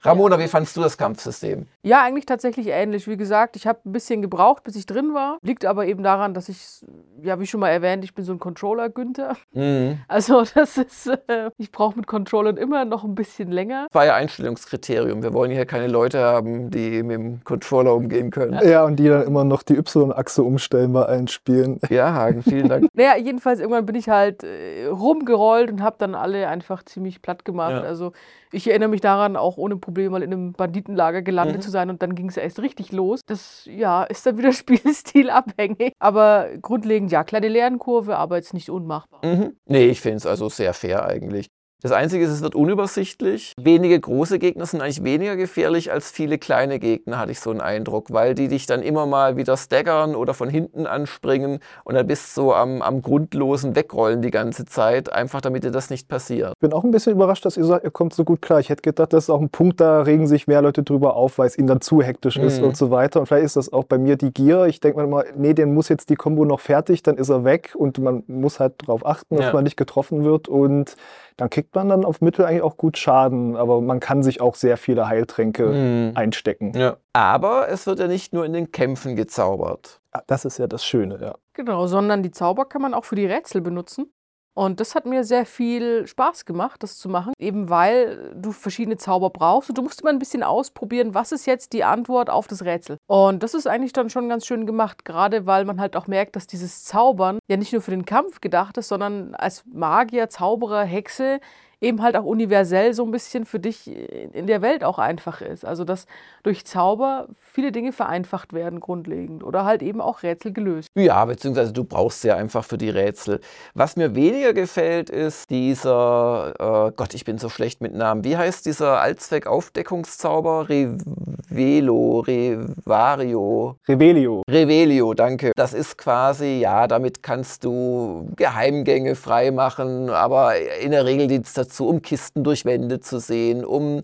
Ramona, wie fandst du das Kampfsystem? Ja, eigentlich tatsächlich ähnlich. Wie gesagt, ich habe ein bisschen gebraucht, bis ich drin war. Liegt aber eben daran, dass ich, ja, wie schon mal erwähnt, ich bin so ein Controller-Günther. Mhm. Also das ist, äh, ich brauche mit Controllern immer noch ein bisschen länger. Das war ja Einstellungskriterium. Wir wollen hier keine Leute haben, die mit dem Controller umgehen können. Ja, und die dann immer noch die Y-Achse umstellen bei allen Spielen. Ja, Hagen, vielen Dank. Naja, jedenfalls irgendwann bin ich halt äh, rumgerollt und habe dann alle einfach ziemlich platt gemacht. Ja. Also ich erinnere mich daran, auch ohne Probleme mal in einem Banditenlager gelandet Mhm. zu sein und dann ging es erst richtig los. Das ja, ist dann wieder Spielstil abhängig. Aber grundlegend ja, kleine Lernkurve, aber jetzt nicht unmachbar. Mhm. Nee, ich finde es also sehr fair eigentlich. Das Einzige ist, es wird unübersichtlich. Wenige große Gegner sind eigentlich weniger gefährlich als viele kleine Gegner, hatte ich so einen Eindruck, weil die dich dann immer mal wieder staggern oder von hinten anspringen und dann bist du so am, am grundlosen Wegrollen die ganze Zeit, einfach damit dir das nicht passiert. Ich bin auch ein bisschen überrascht, dass ihr sagt, ihr kommt so gut klar. Ich hätte gedacht, das ist auch ein Punkt, da regen sich mehr Leute drüber auf, weil es ihnen dann zu hektisch ist Mhm. und so weiter. Und vielleicht ist das auch bei mir die Gier. Ich denke mir immer, nee, den muss jetzt die Kombo noch fertig, dann ist er weg und man muss halt darauf achten, dass Ja. man nicht getroffen wird und dann kriegt man dann auf Mittel eigentlich auch gut Schaden, aber man kann sich auch sehr viele Heiltränke Mhm. einstecken. Ja. Aber es wird ja nicht nur in den Kämpfen gezaubert. Ah, Das ist ja das Schöne, ja. Genau, sondern die Zauber kann man auch für die Rätsel benutzen. Und das hat mir sehr viel Spaß gemacht, das zu machen, eben weil du verschiedene Zauber brauchst und du musst immer ein bisschen ausprobieren, was ist jetzt die Antwort auf das Rätsel. Und das ist eigentlich dann schon ganz schön gemacht, gerade weil man halt auch merkt, dass dieses Zaubern ja nicht nur für den Kampf gedacht ist, sondern als Magier, Zauberer, Hexe eben halt auch universell so ein bisschen für dich in der Welt auch einfach ist. Also dass durch Zauber viele Dinge vereinfacht werden grundlegend oder halt eben auch Rätsel gelöst. Ja, beziehungsweise du brauchst sie ja einfach für die Rätsel. Was mir weniger gefällt, ist dieser, äh, Gott, ich bin so schlecht mit Namen. Wie heißt dieser Allzweck-Aufdeckungszauber? Revelo, Revario. Revelio. Revelio, danke. Das ist quasi, ja, damit kannst du Geheimgänge freimachen, aber in der Regel dient es dazu, um Kisten durch Wände zu sehen, um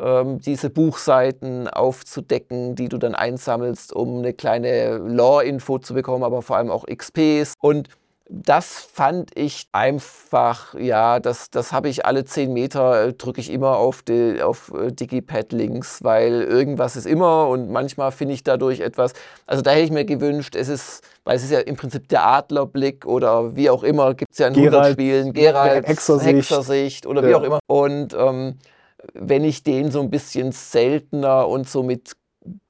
ähm, diese Buchseiten aufzudecken, die du dann einsammelst, um eine kleine Lore-Info zu bekommen, aber vor allem auch XPs. Und das fand ich einfach, ja, das, das habe ich alle 10 Meter, äh, drücke ich immer auf, die, auf äh, Digipad-Links, weil irgendwas ist immer und manchmal finde ich dadurch etwas. Also da hätte ich mir gewünscht, es ist, weil es ist ja im Prinzip der Adlerblick oder wie auch immer, gibt es ja in Geralt, 100 Spielen, Geralt, Hexersicht. Hexersicht oder wie Ja. auch immer. Und ähm, wenn ich den so ein bisschen seltener und so mit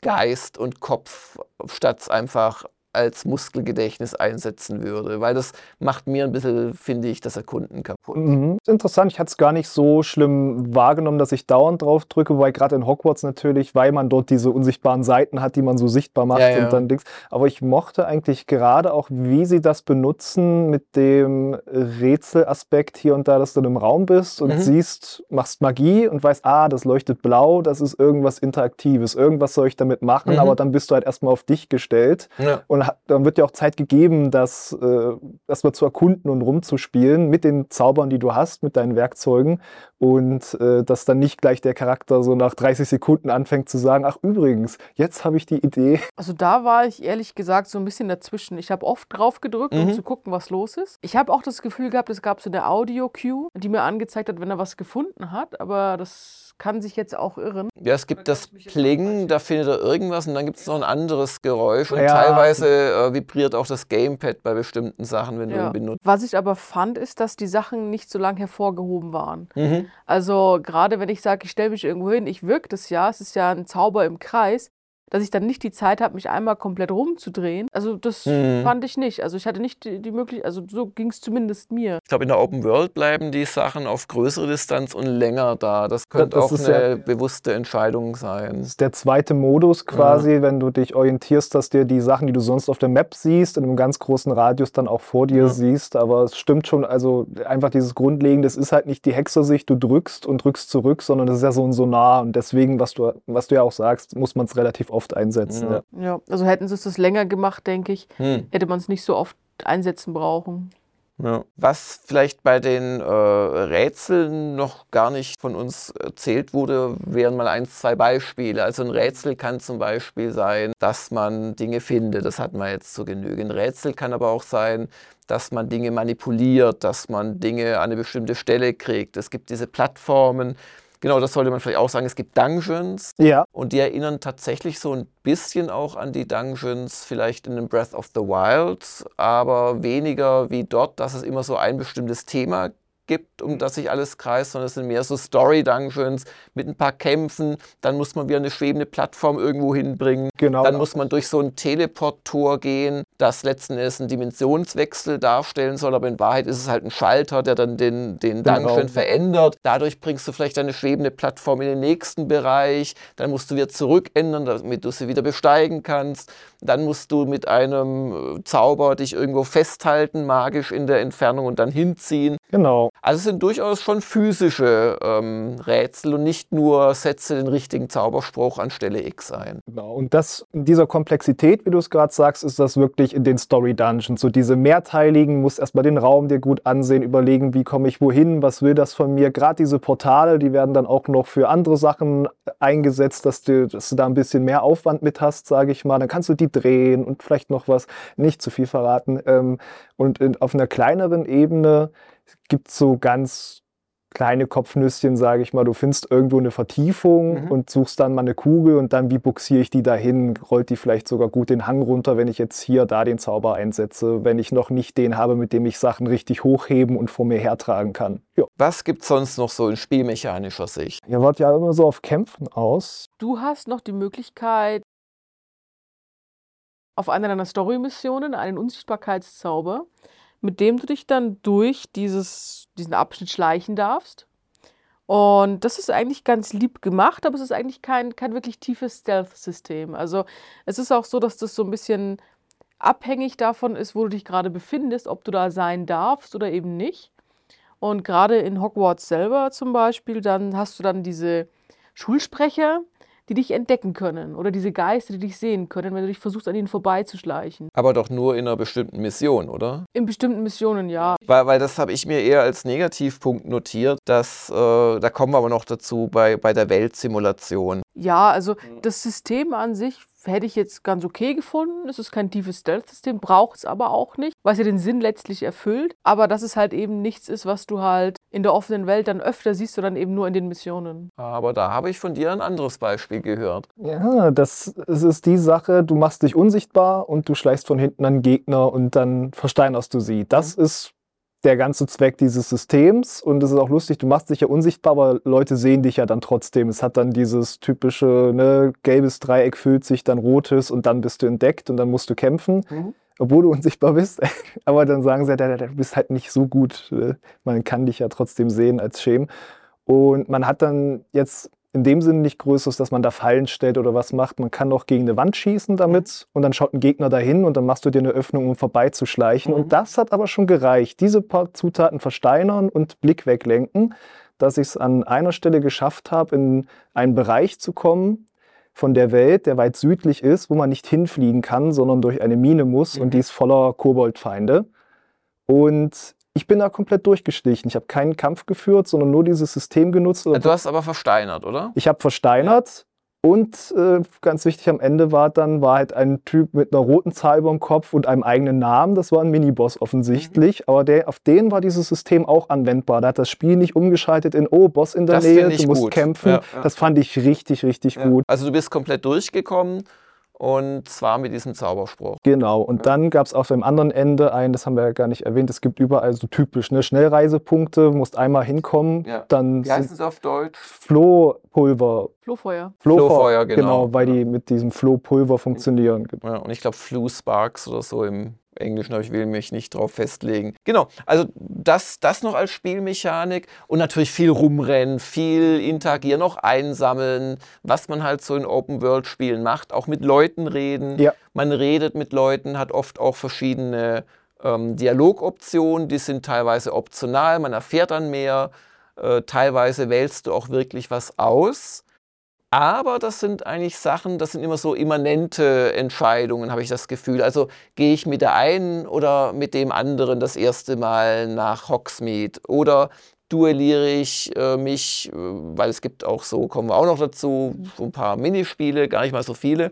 Geist und Kopf statt einfach als Muskelgedächtnis einsetzen würde, weil das macht mir ein bisschen, finde ich, das Erkunden kaputt. Mhm. Interessant, ich hatte es gar nicht so schlimm wahrgenommen, dass ich dauernd drauf drücke, wobei gerade in Hogwarts natürlich, weil man dort diese unsichtbaren Seiten hat, die man so sichtbar macht Ja, ja. und dann Dings. Aber ich mochte eigentlich gerade auch, wie sie das benutzen mit dem Rätselaspekt hier und da, dass du in einem Raum bist und Mhm. siehst, machst Magie und weißt, ah, das leuchtet blau, das ist irgendwas Interaktives, irgendwas soll ich damit machen, Mhm. aber dann bist du halt erstmal auf dich gestellt. Ja. Und ha- dann wird dir auch Zeit gegeben, das äh, erstmal zu erkunden und rumzuspielen mit den Zaubern, die du hast, mit deinen Werkzeugen. Und äh, dass dann nicht gleich der Charakter so nach 30 Sekunden anfängt zu sagen, ach übrigens, jetzt habe ich die Idee. Also da war ich ehrlich gesagt so ein bisschen dazwischen. Ich habe oft drauf gedrückt, um Mhm. zu gucken, was los ist. Ich habe auch das Gefühl gehabt, es gab so eine Audio-Cue, die mir angezeigt hat, wenn er was gefunden hat. Aber das kann sich jetzt auch irren. Ja, es gibt das Pling, da findet er irgendwas und dann gibt es noch ein anderes Geräusch und Ja. teilweise äh, vibriert auch das Gamepad bei bestimmten Sachen, wenn du Ja. ihn benutzt. Was ich aber fand, ist, dass die Sachen nicht so lang hervorgehoben waren. Mhm. Also gerade wenn ich sage, ich stelle mich irgendwo hin, ich wirke das ja, es ist ja ein Zauber im Kreis, dass ich dann nicht die Zeit habe, mich einmal komplett rumzudrehen. Also das Mhm. fand ich nicht. Also ich hatte nicht die, die Möglichkeit, also so ging es zumindest mir. Ich glaube, in der Open World bleiben die Sachen auf größere Distanz und länger da. Das könnte das auch eine ja- bewusste Entscheidung sein. Das ist der zweite Modus quasi, wenn du dich orientierst, dass dir die Sachen, die du sonst auf der Map siehst, in einem ganz großen Radius dann auch vor dir Ja. siehst. Aber es stimmt schon, also einfach dieses Grundlegende, es ist halt nicht die Hexersicht, du drückst und drückst zurück, sondern es ist ja so ein Sonar. Und deswegen, was du, was du ja auch sagst, muss man es relativ oft einsetzen. Ja. Ja. Also hätten sie es das länger gemacht, denke ich, Hm. hätte man es nicht so oft einsetzen brauchen. Ja. Was vielleicht bei den äh, Rätseln noch gar nicht von uns erzählt wurde, wären mal ein, zwei Beispiele. Also ein Rätsel kann zum Beispiel sein, dass man Dinge findet. Das hat man jetzt zu Genüge. Ein Rätsel kann aber auch sein, dass man Dinge manipuliert, dass man Dinge an eine bestimmte Stelle kriegt. Es gibt diese Plattformen. Genau, das sollte man vielleicht auch sagen. Es gibt Dungeons, ja. und die erinnern tatsächlich so ein bisschen auch an die Dungeons vielleicht in dem Breath of the Wild, aber weniger wie dort, dass es immer so ein bestimmtes Thema gibt, um das sich alles kreist, sondern es sind mehr so Story-Dungeons mit ein paar Kämpfen. Dann muss man wieder eine schwebende Plattform irgendwo hinbringen. Genau. Dann muss man durch so ein Teleport-Tor gehen, das letzten Endes einen Dimensionswechsel darstellen soll, aber in Wahrheit ist es halt ein Schalter, der dann den, den Den Dungeon Raum. verändert. Dadurch bringst du vielleicht eine schwebende Plattform in den nächsten Bereich. Dann musst du wieder zurückändern, damit du sie wieder besteigen kannst. Dann musst du mit einem äh, Zauber dich irgendwo festhalten, magisch in der Entfernung und dann hinziehen. Genau. Also es sind durchaus schon physische ähm, Rätsel und nicht nur setze den richtigen Zauberspruch anstelle X ein. Genau. Und das in dieser Komplexität, wie du es gerade sagst, ist das wirklich in den Story Dungeons. So diese mehrteiligen, musst erstmal den Raum dir gut ansehen, überlegen, wie komme ich wohin, was will das von mir. Gerade diese Portale, die werden dann auch noch für andere Sachen eingesetzt, dass du, dass du da ein bisschen mehr Aufwand mit hast, sage ich mal. Dann kannst du die drehen und vielleicht noch was, nicht zu viel verraten. Ähm, und in, auf einer kleineren Ebene gibt es so ganz kleine Kopfnüsschen, sage ich mal. Du findest irgendwo eine Vertiefung Mhm. und suchst dann mal eine Kugel und dann, wie buxiere ich die dahin? Rollt die vielleicht sogar gut den Hang runter, wenn ich jetzt hier da den Zauber einsetze, wenn ich noch nicht den habe, mit dem ich Sachen richtig hochheben und vor mir hertragen kann. Ja. Was gibt es sonst noch so in spielmechanischer Sicht? Ihr wart ja immer so auf Kämpfen aus. Du hast noch die Möglichkeit, auf einer deiner Story-Missionen einen Unsichtbarkeitszauber, mit dem du dich dann durch dieses, diesen Abschnitt schleichen darfst. Und das ist eigentlich ganz lieb gemacht, aber es ist eigentlich kein, kein wirklich tiefes Stealth-System. Also es ist auch so, dass das so ein bisschen abhängig davon ist, wo du dich gerade befindest, ob du da sein darfst oder eben nicht. Und gerade in Hogwarts selber zum Beispiel, dann hast du dann diese Schulsprecher, die dich entdecken können oder diese Geister, die dich sehen können, wenn du dich versuchst, an ihnen vorbeizuschleichen. Aber doch nur in einer bestimmten Mission, oder? In bestimmten Missionen, ja. Weil, weil das habe ich mir eher als Negativpunkt notiert, dass, äh, da kommen wir aber noch dazu, bei, bei der Weltsimulation. Ja, also das System an sich hätte ich jetzt ganz okay gefunden. Es ist kein tiefes Stealth-System, braucht es aber auch nicht, was ja den Sinn letztlich erfüllt. Aber dass es halt eben nichts ist, was du halt in der offenen Welt dann öfter siehst, sondern eben nur in den Missionen. Aber da habe ich von dir ein anderes Beispiel gehört. Ja, das ist die Sache, du machst dich unsichtbar und du schleichst von hinten an Gegner und dann versteinerst du sie. Das ist der ganze Zweck dieses Systems und es ist auch lustig, du machst dich ja unsichtbar, aber Leute sehen dich ja dann trotzdem. Es hat dann dieses typische, ne, gelbes Dreieck füllt sich, dann rotes und dann bist du entdeckt und dann musst du kämpfen, Mhm. Obwohl du unsichtbar bist. aber dann sagen sie, du bist halt nicht so gut. Man kann dich ja trotzdem sehen als Schem. Und man hat dann jetzt in dem Sinne nicht Größeres, dass man da Fallen stellt oder was macht. Man kann auch gegen eine Wand schießen damit und dann schaut ein Gegner dahin und dann machst du dir eine Öffnung, um vorbeizuschleichen. Mhm. Und das hat aber schon gereicht. Diese paar Zutaten versteinern und Blick weglenken, dass ich es an einer Stelle geschafft habe, in einen Bereich zu kommen von der Welt, der weit südlich ist, wo man nicht hinfliegen kann, sondern durch eine Mine muss Mhm. und die ist voller Koboldfeinde. Und ich bin da komplett durchgestichen. Ich habe keinen Kampf geführt, sondern nur dieses System genutzt. Du hast aber versteinert, oder? Ich habe versteinert und äh, ganz wichtig am Ende war dann war halt ein Typ mit einer roten Zahl über dem Kopf und einem eigenen Namen. Das war ein Miniboss offensichtlich, aber der, auf den war dieses System auch anwendbar. Da hat das Spiel nicht umgeschaltet in oh Boss in der Das Nähe, du musst gut. kämpfen. Ja, ja. Das fand ich richtig richtig Ja. gut. Also du bist komplett durchgekommen und zwar mit diesem Zauberspruch. Genau, und dann gab es auf dem anderen Ende ein, das haben wir ja gar nicht erwähnt, es gibt überall so typisch ne, Schnellreisepunkte, musst einmal hinkommen, Ja. dann Wie heißt es auf Deutsch? Flohpulver, Flohfeuer. Flohfeuer, genau. weil die mit diesem Flohpulver funktionieren. Ja, und ich glaube Flu Sparks oder so im Englischen, aber ich will mich nicht drauf festlegen. Genau, also das, das noch als Spielmechanik und natürlich viel rumrennen, viel interagieren, auch einsammeln, was man halt so in Open-World-Spielen macht, auch mit Leuten reden. Ja. Man redet mit Leuten, hat oft auch verschiedene ähm, Dialogoptionen, die sind teilweise optional, man erfährt dann mehr, äh, teilweise wählst du auch wirklich was aus. Aber das sind eigentlich Sachen, das sind immer so immanente Entscheidungen, habe ich das Gefühl. Also gehe ich mit der einen oder mit dem anderen das erste Mal nach Hogsmeade oder duelliere ich äh, mich, äh, weil es gibt auch so, kommen wir auch noch dazu, so ein paar Minispiele, gar nicht mal so viele.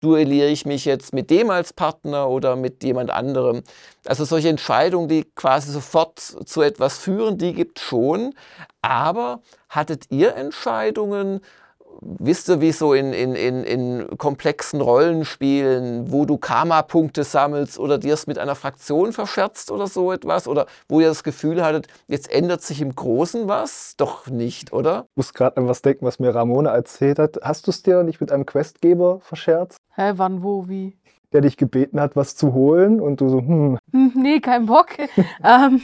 Duelliere ich mich jetzt mit dem als Partner oder mit jemand anderem? Also solche Entscheidungen, die quasi sofort zu etwas führen, die gibt schon. Aber hattet ihr Entscheidungen, wisst ihr, wie so in, in, in, in komplexen Rollenspielen, wo du Karma-Punkte sammelst oder dir es mit einer Fraktion verscherzt oder so etwas? Oder wo ihr das Gefühl hattet, jetzt ändert sich im Großen was? Doch nicht, oder? Ich muss gerade an was denken, was mir Ramona erzählt hat. Hast du es dir nicht mit einem Questgeber verscherzt, Hä, wann, wo, wie? der dich gebeten hat, was zu holen und du so, hm, Hm, nee, kein Bock. ähm,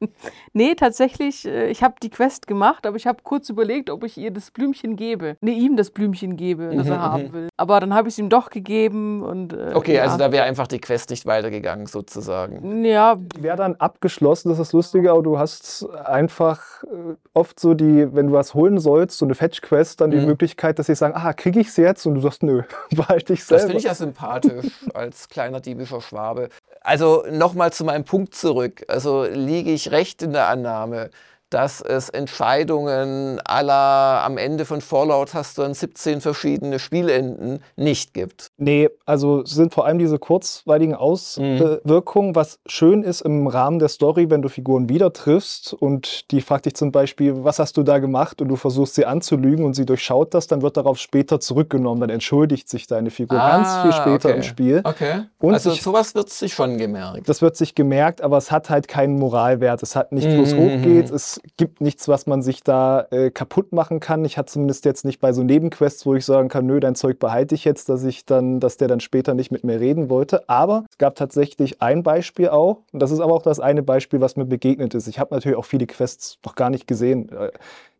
Nee, tatsächlich, äh, ich habe die Quest gemacht, aber ich habe kurz überlegt, ob ich ihr das Blümchen gebe. Nee, ihm das Blümchen gebe, das Mhm, er haben mhm. will. Aber dann habe ich es ihm doch gegeben und. Äh, Okay, ja. also da wäre einfach die Quest nicht weitergegangen, sozusagen. Ja, Die wäre dann abgeschlossen, das ist das Lustige, aber du hast einfach äh, oft so die, wenn du was holen sollst, so eine Fetch-Quest, dann die Mhm. Möglichkeit, dass sie sagen, ah, kriege ich es jetzt? Und du sagst, nö, behalte ich Das selber. finde ich ja sympathisch als kleiner diebischer Schwabe. Also nochmal zu meinem Punkt zurück. Also liege ich recht in der Annahme, dass es Entscheidungen aller am Ende von Fallout hast du dann 17 verschiedene Spielenden nicht gibt. Nee, also es sind vor allem diese kurzweiligen Auswirkungen, was schön ist im Rahmen der Story, wenn du Figuren wieder triffst und die fragt dich zum Beispiel, was hast du da gemacht und du versuchst sie anzulügen und sie durchschaut das, dann wird darauf später zurückgenommen, dann entschuldigt sich deine Figur ganz Ah, viel später okay. im Spiel. Okay. Und also ich- sowas wird sich schon gemerkt. Das wird sich gemerkt, aber es hat halt keinen Moralwert. Es hat nichts, wo es Mhm. hochgeht. Es gibt nichts, was man sich da äh, kaputt machen kann. Ich hatte zumindest jetzt nicht bei so Nebenquests, wo ich sagen kann, nö, dein Zeug behalte ich jetzt, dass ich dann, dass der dann später nicht mit mir reden wollte. Aber es gab tatsächlich ein Beispiel auch, und das ist aber auch das eine Beispiel, was mir begegnet ist. Ich habe natürlich auch viele Quests noch gar nicht gesehen. Äh,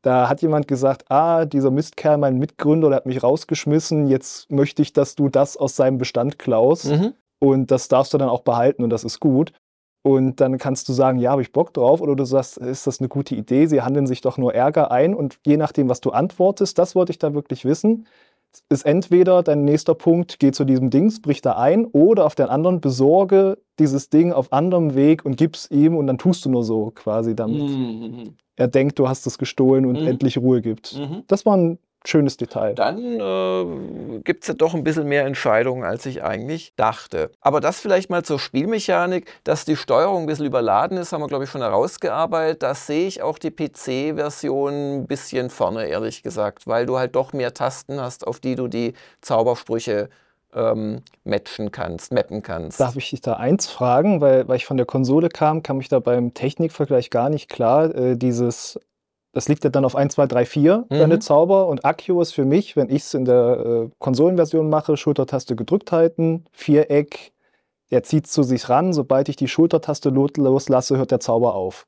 Da hat jemand gesagt, ah, dieser Mistkerl, mein Mitgründer, der hat mich rausgeschmissen, jetzt möchte ich, dass du das aus seinem Bestand klaust. Mhm. Und das darfst du dann auch behalten und das ist gut. Und dann kannst du sagen, ja, habe ich Bock drauf. Oder du sagst, ist das eine gute Idee? Sie handeln sich doch nur Ärger ein. Und je nachdem, was du antwortest, das wollte ich da wirklich wissen, ist entweder dein nächster Punkt, geh zu diesem Dings, brich da ein, oder auf den anderen besorge dieses Ding auf anderem Weg und gib's ihm und dann tust du nur so quasi, damit Mhm. er denkt, du hast es gestohlen und Mhm. endlich Ruhe gibt. Mhm. Das war ein schönes Detail. Dann äh, gibt es ja doch ein bisschen mehr Entscheidungen, als ich eigentlich dachte. Aber das vielleicht mal zur Spielmechanik, dass die Steuerung ein bisschen überladen ist, haben wir, glaube ich, schon herausgearbeitet. Da sehe ich auch die PC-Version ein bisschen vorne, ehrlich gesagt, weil du halt doch mehr Tasten hast, auf die du die Zaubersprüche ähm, matchen kannst, mappen kannst. Darf ich dich da eins fragen, weil, weil ich von der Konsole kam, kam ich da beim Technikvergleich gar nicht klar. Äh, dieses, das liegt ja dann auf 1, 2, 3, 4, deine Mhm. Zauber. Und Accio ist für mich, wenn ich es in der äh, Konsolenversion mache, Schultertaste gedrückt halten, Viereck, der zieht zu sich ran. Sobald ich die Schultertaste lo- loslasse, hört der Zauber auf.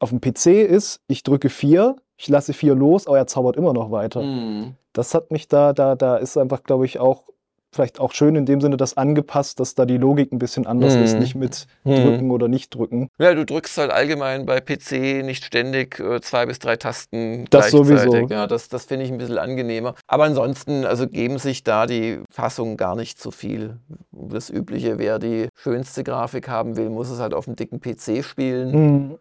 Auf dem PC ist, ich drücke 4, ich lasse 4 los, aber er zaubert immer noch weiter. Mhm. Das hat mich da, da, da ist einfach, glaube ich, auch vielleicht auch schön in dem Sinne das angepasst, dass da die Logik ein bisschen anders Mhm. ist, nicht mit Mhm. drücken oder nicht drücken. Ja, du drückst halt allgemein bei PC nicht ständig äh, zwei bis drei Tasten Das gleichzeitig. sowieso. Ja, das, das finde ich ein bisschen angenehmer. Aber ansonsten, also geben sich da die Fassungen gar nicht so viel. Das Übliche, wer die schönste Grafik haben will, muss es halt auf dem dicken PC spielen. Mhm.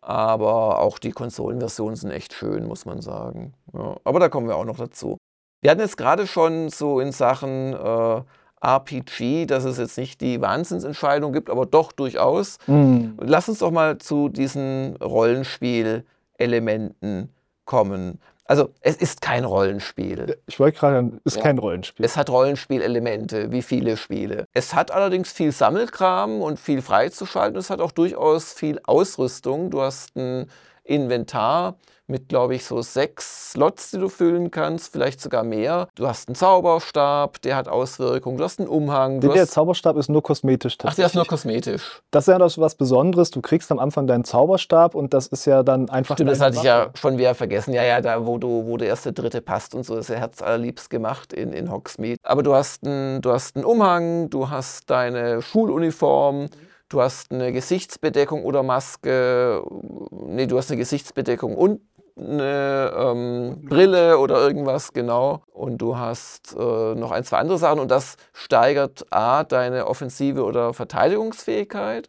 Aber auch die Konsolenversionen sind echt schön, muss man sagen. Ja, aber da kommen wir auch noch dazu. Wir hatten jetzt gerade schon so in Sachen äh, RPG, dass es jetzt nicht die Wahnsinnsentscheidung gibt, aber doch durchaus. Mhm. Lass uns doch mal zu diesen Rollenspiel-Elementen kommen. Also, es ist kein Rollenspiel. Ich wollte gerade sagen, ist Ja. kein Rollenspiel. Es hat Rollenspielelemente, wie viele Spiele. Es hat allerdings viel Sammelkram und viel freizuschalten. Es hat auch durchaus viel Ausrüstung. Du hast ein Inventar mit, glaube ich, so sechs Slots, die du füllen kannst, vielleicht sogar mehr. Du hast einen Zauberstab, der hat Auswirkungen. Du hast einen Umhang. Der hast Zauberstab ist nur kosmetisch Ach, der ist nur tatsächlich. kosmetisch. Das ist ja das was Besonderes. Du kriegst am Anfang deinen Zauberstab und das ist ja dann einfach. Stimmt, das hatte ich ja Waffe. schon wieder vergessen. Ja, ja, da, wo, du, wo der erste Dritte passt und so, ist ja herzallerliebst gemacht in, in Hogsmeade. Aber du hast, einen, du hast einen Umhang, du hast deine Schuluniform, du hast eine Gesichtsbedeckung oder Maske. Nee, du hast eine Gesichtsbedeckung und eine ähm, Brille oder irgendwas, genau. Und du hast äh, noch ein, zwei andere Sachen und das steigert A, deine Offensive oder Verteidigungsfähigkeit.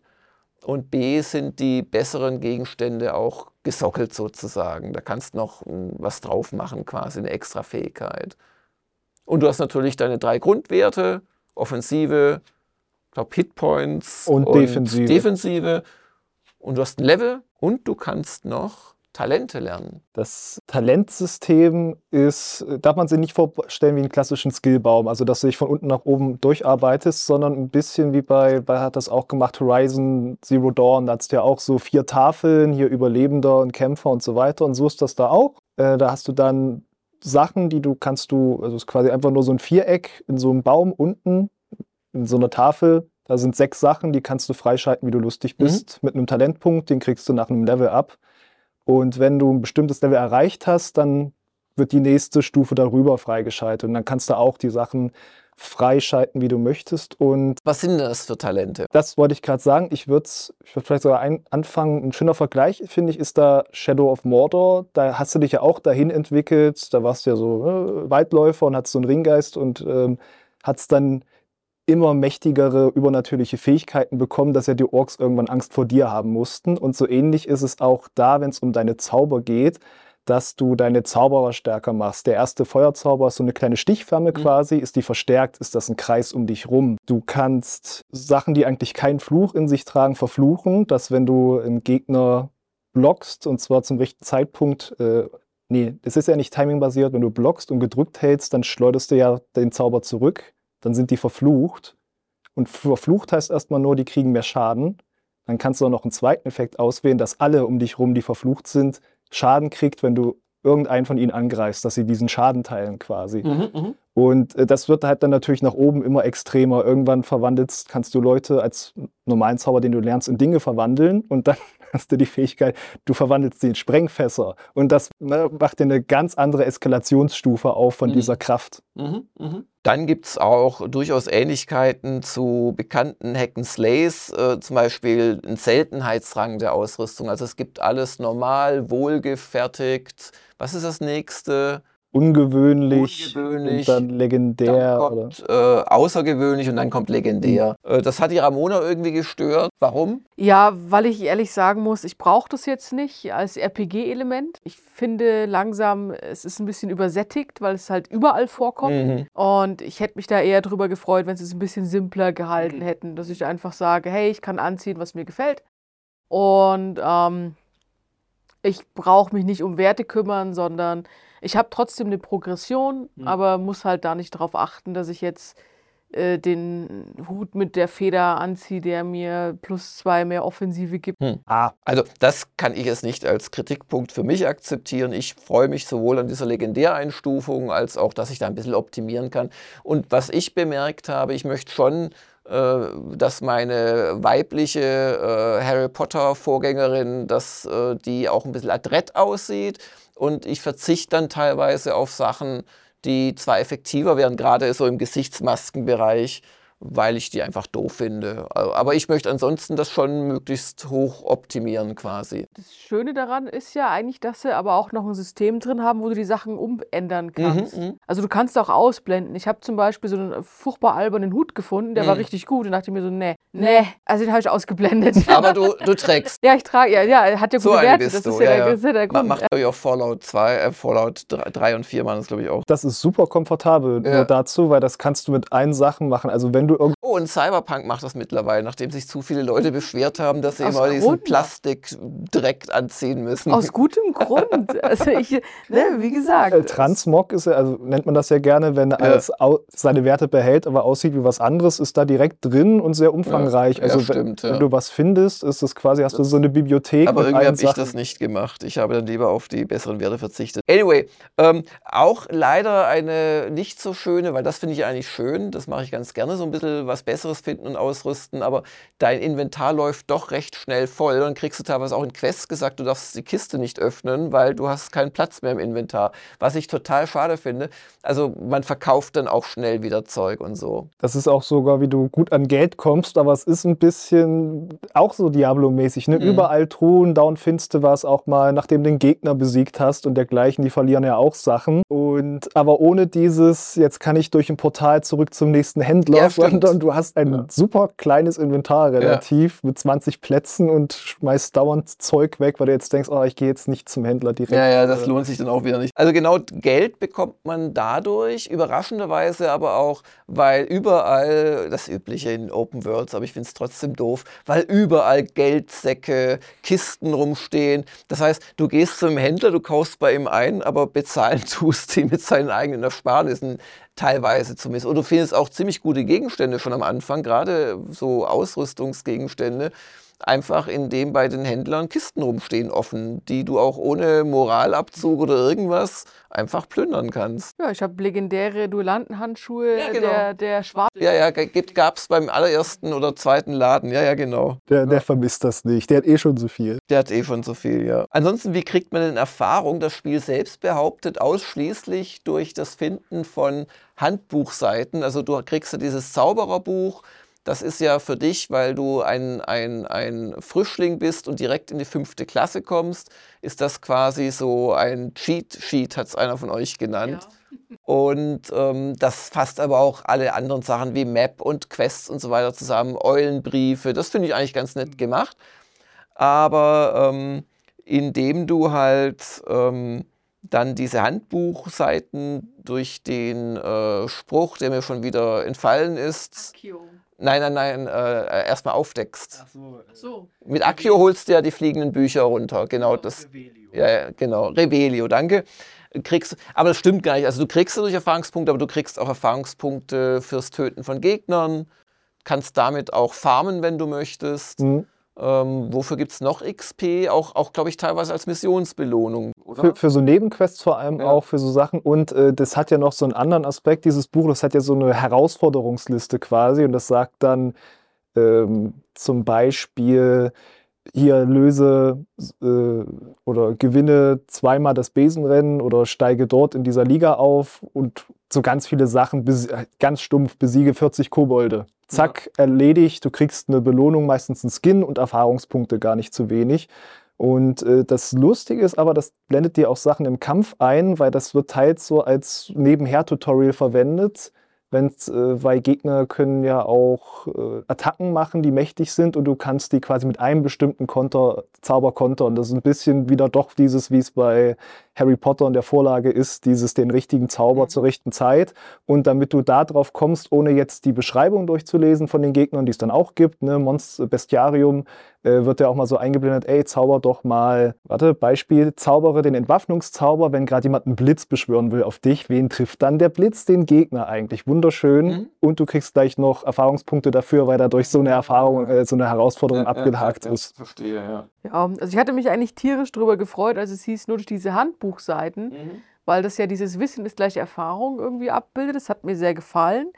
Und B sind die besseren Gegenstände auch gesockelt sozusagen. Da kannst du noch mm, was drauf machen, quasi eine extra Fähigkeit. Und du hast natürlich deine drei Grundwerte, Offensive, glaube Hitpoints Und Defensive. Defensive. Und du hast ein Level und du kannst noch Talente lernen. Das Talentsystem ist, darf man sich nicht vorstellen wie einen klassischen Skillbaum, also dass du dich von unten nach oben durcharbeitest, sondern ein bisschen wie bei, bei hat das auch gemacht, Horizon Zero Dawn, da hast du ja auch so vier Tafeln, hier Überlebender und Kämpfer und so weiter und so ist das da auch. Äh, da hast du dann Sachen, die du kannst du, also es ist quasi einfach nur so ein Viereck in so einem Baum unten, so einer Tafel, Da sind sechs Sachen, die kannst du freischalten, wie du lustig bist. Mit einem Talentpunkt, den kriegst du nach einem Level ab. Und wenn du ein bestimmtes Level erreicht hast, dann wird die nächste Stufe darüber freigeschaltet. Und dann kannst du auch die Sachen freischalten, wie du möchtest. Und Was sind das für Talente? das wollte ich gerade sagen. Ich würde ich würd vielleicht sogar ein, anfangen. Ein schöner Vergleich, finde ich, ist da Shadow of Mordor. Da hast du dich ja auch dahin entwickelt. Da warst du ja so äh, Waldläufer und hattest so einen Ringgeist und ähm, hattest dann immer mächtigere übernatürliche Fähigkeiten bekommen, dass ja die Orks irgendwann Angst vor dir haben mussten. Und so ähnlich ist es auch da, wenn es um deine Zauber geht, dass du deine Zauberer stärker machst. Der erste Feuerzauber ist so eine kleine Stichflamme quasi. Ist die verstärkt, ist das ein Kreis um dich rum. Du kannst Sachen, die eigentlich keinen Fluch in sich tragen, verfluchen, dass wenn du einen Gegner blockst, und zwar zum rechten Zeitpunkt, äh, nee, es ist ja nicht timingbasiert, wenn du blockst und gedrückt hältst, dann schleuderst du ja den Zauber zurück, dann sind die verflucht. Und verflucht heißt erstmal nur, die kriegen mehr Schaden. Dann kannst du auch noch einen zweiten Effekt auswählen, dass alle um dich rum, die verflucht sind, Schaden kriegt, wenn du irgendeinen von ihnen angreifst, dass sie diesen Schaden teilen quasi. Mhm, Und äh, das wird halt dann natürlich nach oben immer extremer. Irgendwann verwandelst, kannst du Leute als normalen Zauber, den du lernst, in Dinge verwandeln und dann hast du die Fähigkeit, du verwandelst sie in Sprengfässer. Und das ne, macht dir eine ganz andere Eskalationsstufe auf von Mhm. dieser Kraft. Mhm, mhm. Dann gibt es auch durchaus Ähnlichkeiten zu bekannten Hack and Slays, äh, zum Beispiel einen Seltenheitsrang der Ausrüstung. Also es gibt alles normal, wohlgefertigt. Was ist das nächste? Ungewöhnlich, Ungewöhnlich. und dann legendär. Dann oder? kommt äh, außergewöhnlich und dann kommt legendär. Äh, das hat die Ramona irgendwie gestört. Warum? Ja, weil ich ehrlich sagen muss, ich brauche das jetzt nicht als RPG-Element. Ich finde langsam, es ist ein bisschen übersättigt, weil es halt überall vorkommt. Mhm. Und ich hätte mich da eher drüber gefreut, wenn sie es ein bisschen simpler gehalten hätten, dass ich einfach sage, hey, ich kann anziehen, was mir gefällt. Und ähm, ich brauche mich nicht um Werte kümmern, sondern ich habe trotzdem eine Progression, Mhm. aber muss halt da nicht darauf achten, dass ich jetzt äh, den Hut mit der Feder anziehe, der mir plus zwei mehr Offensive gibt. Ah, Also das kann ich jetzt nicht als Kritikpunkt für mich akzeptieren. Ich freue mich sowohl an dieser Legendäreinstufung als auch, dass ich da ein bisschen optimieren kann. Und was ich bemerkt habe, ich möchte schon, äh, dass meine weibliche äh, Harry Potter Vorgängerin, dass äh, die auch ein bisschen adrett aussieht. Und ich verzichte dann teilweise auf Sachen, die zwar effektiver wären, gerade so im Gesichtsmaskenbereich, weil ich die einfach doof finde. Aber ich möchte ansonsten das schon möglichst hoch optimieren quasi. Das Schöne daran ist ja eigentlich, dass sie aber auch noch ein System drin haben, wo du die Sachen umändern kannst. mhm. Also du kannst auch ausblenden. Ich habe zum Beispiel so einen furchtbar albernen Hut gefunden, der war Mhm. richtig gut. Und dachte ich mir so, nee, nee, also den habe ich ausgeblendet. Aber du, du trägst. ja, ich trage, ja, ja, er hat ja So Werte. bist Das du, ist ja, ja, der, ja. das ist ja der Grund. Macht glaube ich auch Fallout 2, äh, Fallout 3 und 4 machen das glaube ich auch. das ist super komfortabel Ja. nur dazu, weil das kannst du mit allen Sachen machen. Also wenn du irgend Oh, und Cyberpunk macht das mittlerweile, nachdem sich zu viele Leute beschwert haben, dass sie Aus immer diesen Grund. Plastikdreck anziehen müssen. Aus gutem Grund. Also ich, ne, wie gesagt. Äh, Transmog ist ja, also nennt man das ja gerne, wenn alles au seine Werte behält, aber aussieht wie was anderes, ist da direkt drin und sehr umfangreich. Ja, also ja, stimmt, wenn, ja. wenn du was findest, ist es quasi, hast du so eine Bibliothek Aber irgendwie habe ich das nicht gemacht. Ich habe dann lieber auf die besseren Werte verzichtet. Anyway, ähm, auch leider eine nicht so schöne, weil das finde ich eigentlich schön. Das mache ich ganz gerne, so ein bisschen was Besseres finden und ausrüsten. Aber dein Inventar läuft doch recht schnell voll. Dann kriegst du teilweise auch in Quests gesagt, du darfst die Kiste nicht öffnen, weil du hast keinen Platz mehr im Inventar. Was ich total schade finde. Also man verkauft dann auch schnell wieder Zeug und so. Das ist auch sogar, wie du gut an Geld kommst, aber es ist ein bisschen auch so Diablo-mäßig. Ne? Mhm. Überall Truhen, down findest du was auch mal, nachdem du den Gegner besiegt hast und dergleichen, die verlieren ja auch Sachen. Und aber ohne dieses, jetzt kann ich durch ein Portal zurück zum nächsten Händler, Ja, sondern du hast ein Ja. super kleines Inventar relativ mit 20 Plätzen und schmeißt dauernd Zeug weg, weil du jetzt denkst, oh, ich gehe jetzt nicht zum Händler direkt. Ja, ja, das Äh, lohnt sich dann auch wieder nicht. Also genau Geld bekommt man dadurch, überraschenderweise aber auch, weil überall, das Übliche in Open Worlds, aber ich finde es trotzdem doof, weil überall Geldsäcke, Kisten rumstehen. Das heißt, du gehst zum Händler, du kaufst bei ihm ein, aber bezahlen tust ihn mit seinen eigenen Ersparnissen teilweise zumindest. Und du findest auch ziemlich gute Gegenstände schon am Anfang, gerade so Ausrüstungsgegenstände. Einfach indem bei den Händlern Kisten rumstehen offen, die du auch ohne Moralabzug oder irgendwas einfach plündern kannst. Ja, ich habe legendäre Duellantenhandschuhe Ja, genau. der, der Schwarz. Ja, ja, gab es beim allerersten oder zweiten Laden. Ja, ja, genau. Der, der vermisst das nicht. Der hat eh schon so viel. Der hat eh schon so viel, ja. Ansonsten, wie kriegt man denn Erfahrung? Das Spiel selbst behauptet ausschließlich durch das Finden von Handbuchseiten. Also du kriegst ja dieses Zaubererbuch. Das ist ja für dich, weil du ein, ein, ein Frischling bist und direkt in die fünfte Klasse kommst, ist das quasi so ein Cheat-Sheet, hat es einer von euch genannt. Und ähm, das fasst aber auch alle anderen Sachen wie Map und Quests und so weiter zusammen, Eulenbriefe. Das finde ich eigentlich ganz nett gemacht. Aber ähm, indem du halt ähm, dann diese Handbuchseiten durch den äh, Spruch, der mir schon wieder entfallen ist, nein, nein, nein, äh, erstmal aufdeckst. so. So. Mit Accio holst du ja die fliegenden Bücher runter. Genau, das. Ja, ja, genau. Rebelio, danke. Kriegst, aber das stimmt gar nicht. Also du kriegst dadurch Erfahrungspunkte, aber du kriegst auch Erfahrungspunkte fürs Töten von Gegnern. Kannst damit auch farmen, wenn du möchtest. Mhm. Ähm, wofür gibt es noch XP? Auch, auch glaube ich, teilweise als Missionsbelohnung. Für, für so Nebenquests vor allem Ja. auch, für so Sachen. Und äh, das hat ja noch so einen anderen Aspekt, dieses Buch, das hat ja so eine Herausforderungsliste quasi. Und das sagt dann ähm, zum Beispiel, hier löse äh, oder gewinne zweimal das Besenrennen oder steige dort in dieser Liga auf und so ganz viele Sachen, ganz stumpf, besiege 40 Kobolde. Zack, erledigt, du kriegst eine Belohnung, meistens einen Skin und Erfahrungspunkte gar nicht zu wenig. Und äh, das Lustige ist aber, das blendet dir auch Sachen im Kampf ein, weil das wird teils so als Nebenher-Tutorial verwendet. Wenn's, äh, weil Gegner können ja auch äh, Attacken machen, die mächtig sind und du kannst die quasi mit einem bestimmten Konter, Zauber kontern. Das ist ein bisschen wieder doch dieses, wie es bei Harry Potter in der Vorlage ist, dieses den richtigen Zauber Mhm. zur rechten Zeit. Und damit du da drauf kommst, ohne jetzt die Beschreibung durchzulesen von den Gegnern, die es dann auch gibt, ne, Monster Bestiarium, äh, wird ja auch mal so eingeblendet, ey, zauber doch mal, warte, Beispiel, zaubere den Entwaffnungszauber, wenn gerade jemand einen Blitz beschwören will auf dich. Wen trifft dann der Blitz? Den Gegner eigentlich. Wunderschön. Mhm. Und du kriegst gleich noch Erfahrungspunkte dafür, weil dadurch so eine Erfahrung, äh, so eine Herausforderung abgehakt ist. Verstehe, ja. Ja, also ich hatte mich eigentlich tierisch darüber gefreut, als es hieß, nur durch diese Handbuchseiten, weil das ja dieses Wissen ist gleich Erfahrung irgendwie abbildet. Das hat mir sehr gefallen.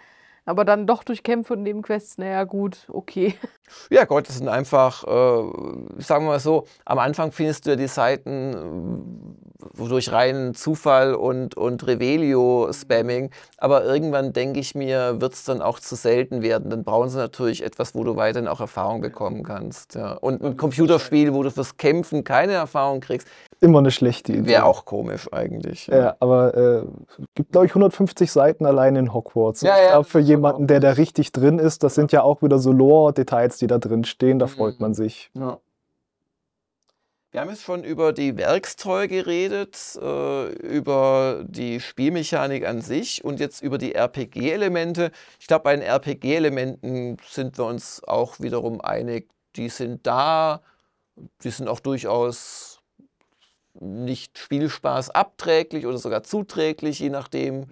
Aber dann doch durch Kämpfe und Nebenquests, naja, gut, okay. Ja, Gott, das sind einfach, äh, sagen wir mal so, am Anfang findest du ja die Seiten äh, durch reinen Zufall und, und Revelio-Spamming, aber irgendwann denke ich mir, wird es dann auch zu selten werden. Dann brauchen sie natürlich etwas, wo du weiterhin auch Erfahrung bekommen kannst. Ja. Und ein Computerspiel, wo du fürs Kämpfen keine Erfahrung kriegst, Immer eine schlechte Idee. wäre auch komisch eigentlich. Ja, aber äh, gibt, glaube ich, 150 Seiten allein in Hogwarts. Ja, ja, für ist jemanden, der da richtig drin ist, das sind ja auch wieder so Lore-Details, die da drin stehen, da freut Mhm. man sich. Ja. Wir haben jetzt schon über die Werkstreue geredet, äh, über die Spielmechanik an sich und jetzt über die RPG-Elemente. Ich glaube, bei den RPG-Elementen sind wir uns auch wiederum einig. Die sind da, die sind auch durchaus nicht Spielspaß abträglich oder sogar zuträglich, je nachdem.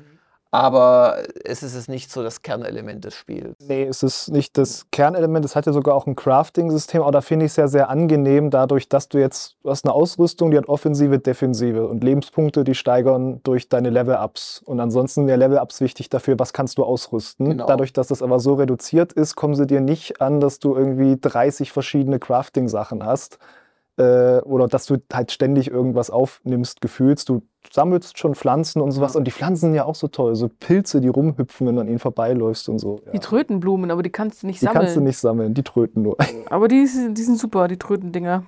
Aber es ist es nicht so das Kernelement des Spiels. Nee, es ist nicht das Kernelement, es hat ja sogar auch ein Crafting-System, aber da finde ich es ja sehr angenehm, dadurch, dass du jetzt, du hast eine Ausrüstung, die hat Offensive, Defensive und Lebenspunkte, die steigern durch deine Level-Ups. Und ansonsten sind ja Level-Ups wichtig dafür, was kannst du ausrüsten. Genau. Dadurch, dass das aber so reduziert ist, kommen sie dir nicht an, dass du irgendwie 30 verschiedene Crafting-Sachen hast. Äh, oder dass du halt ständig irgendwas aufnimmst, gefühlst. Du sammelst schon Pflanzen und sowas. Ja. Und die Pflanzen sind ja auch so toll. So Pilze, die rumhüpfen, wenn du an ihnen vorbeiläufst und so. Die Ja. Trötenblumen, aber die kannst du nicht Die sammeln. kannst du nicht sammeln, die tröten nur. Aber die, sind- die sind super, die Trötendinger.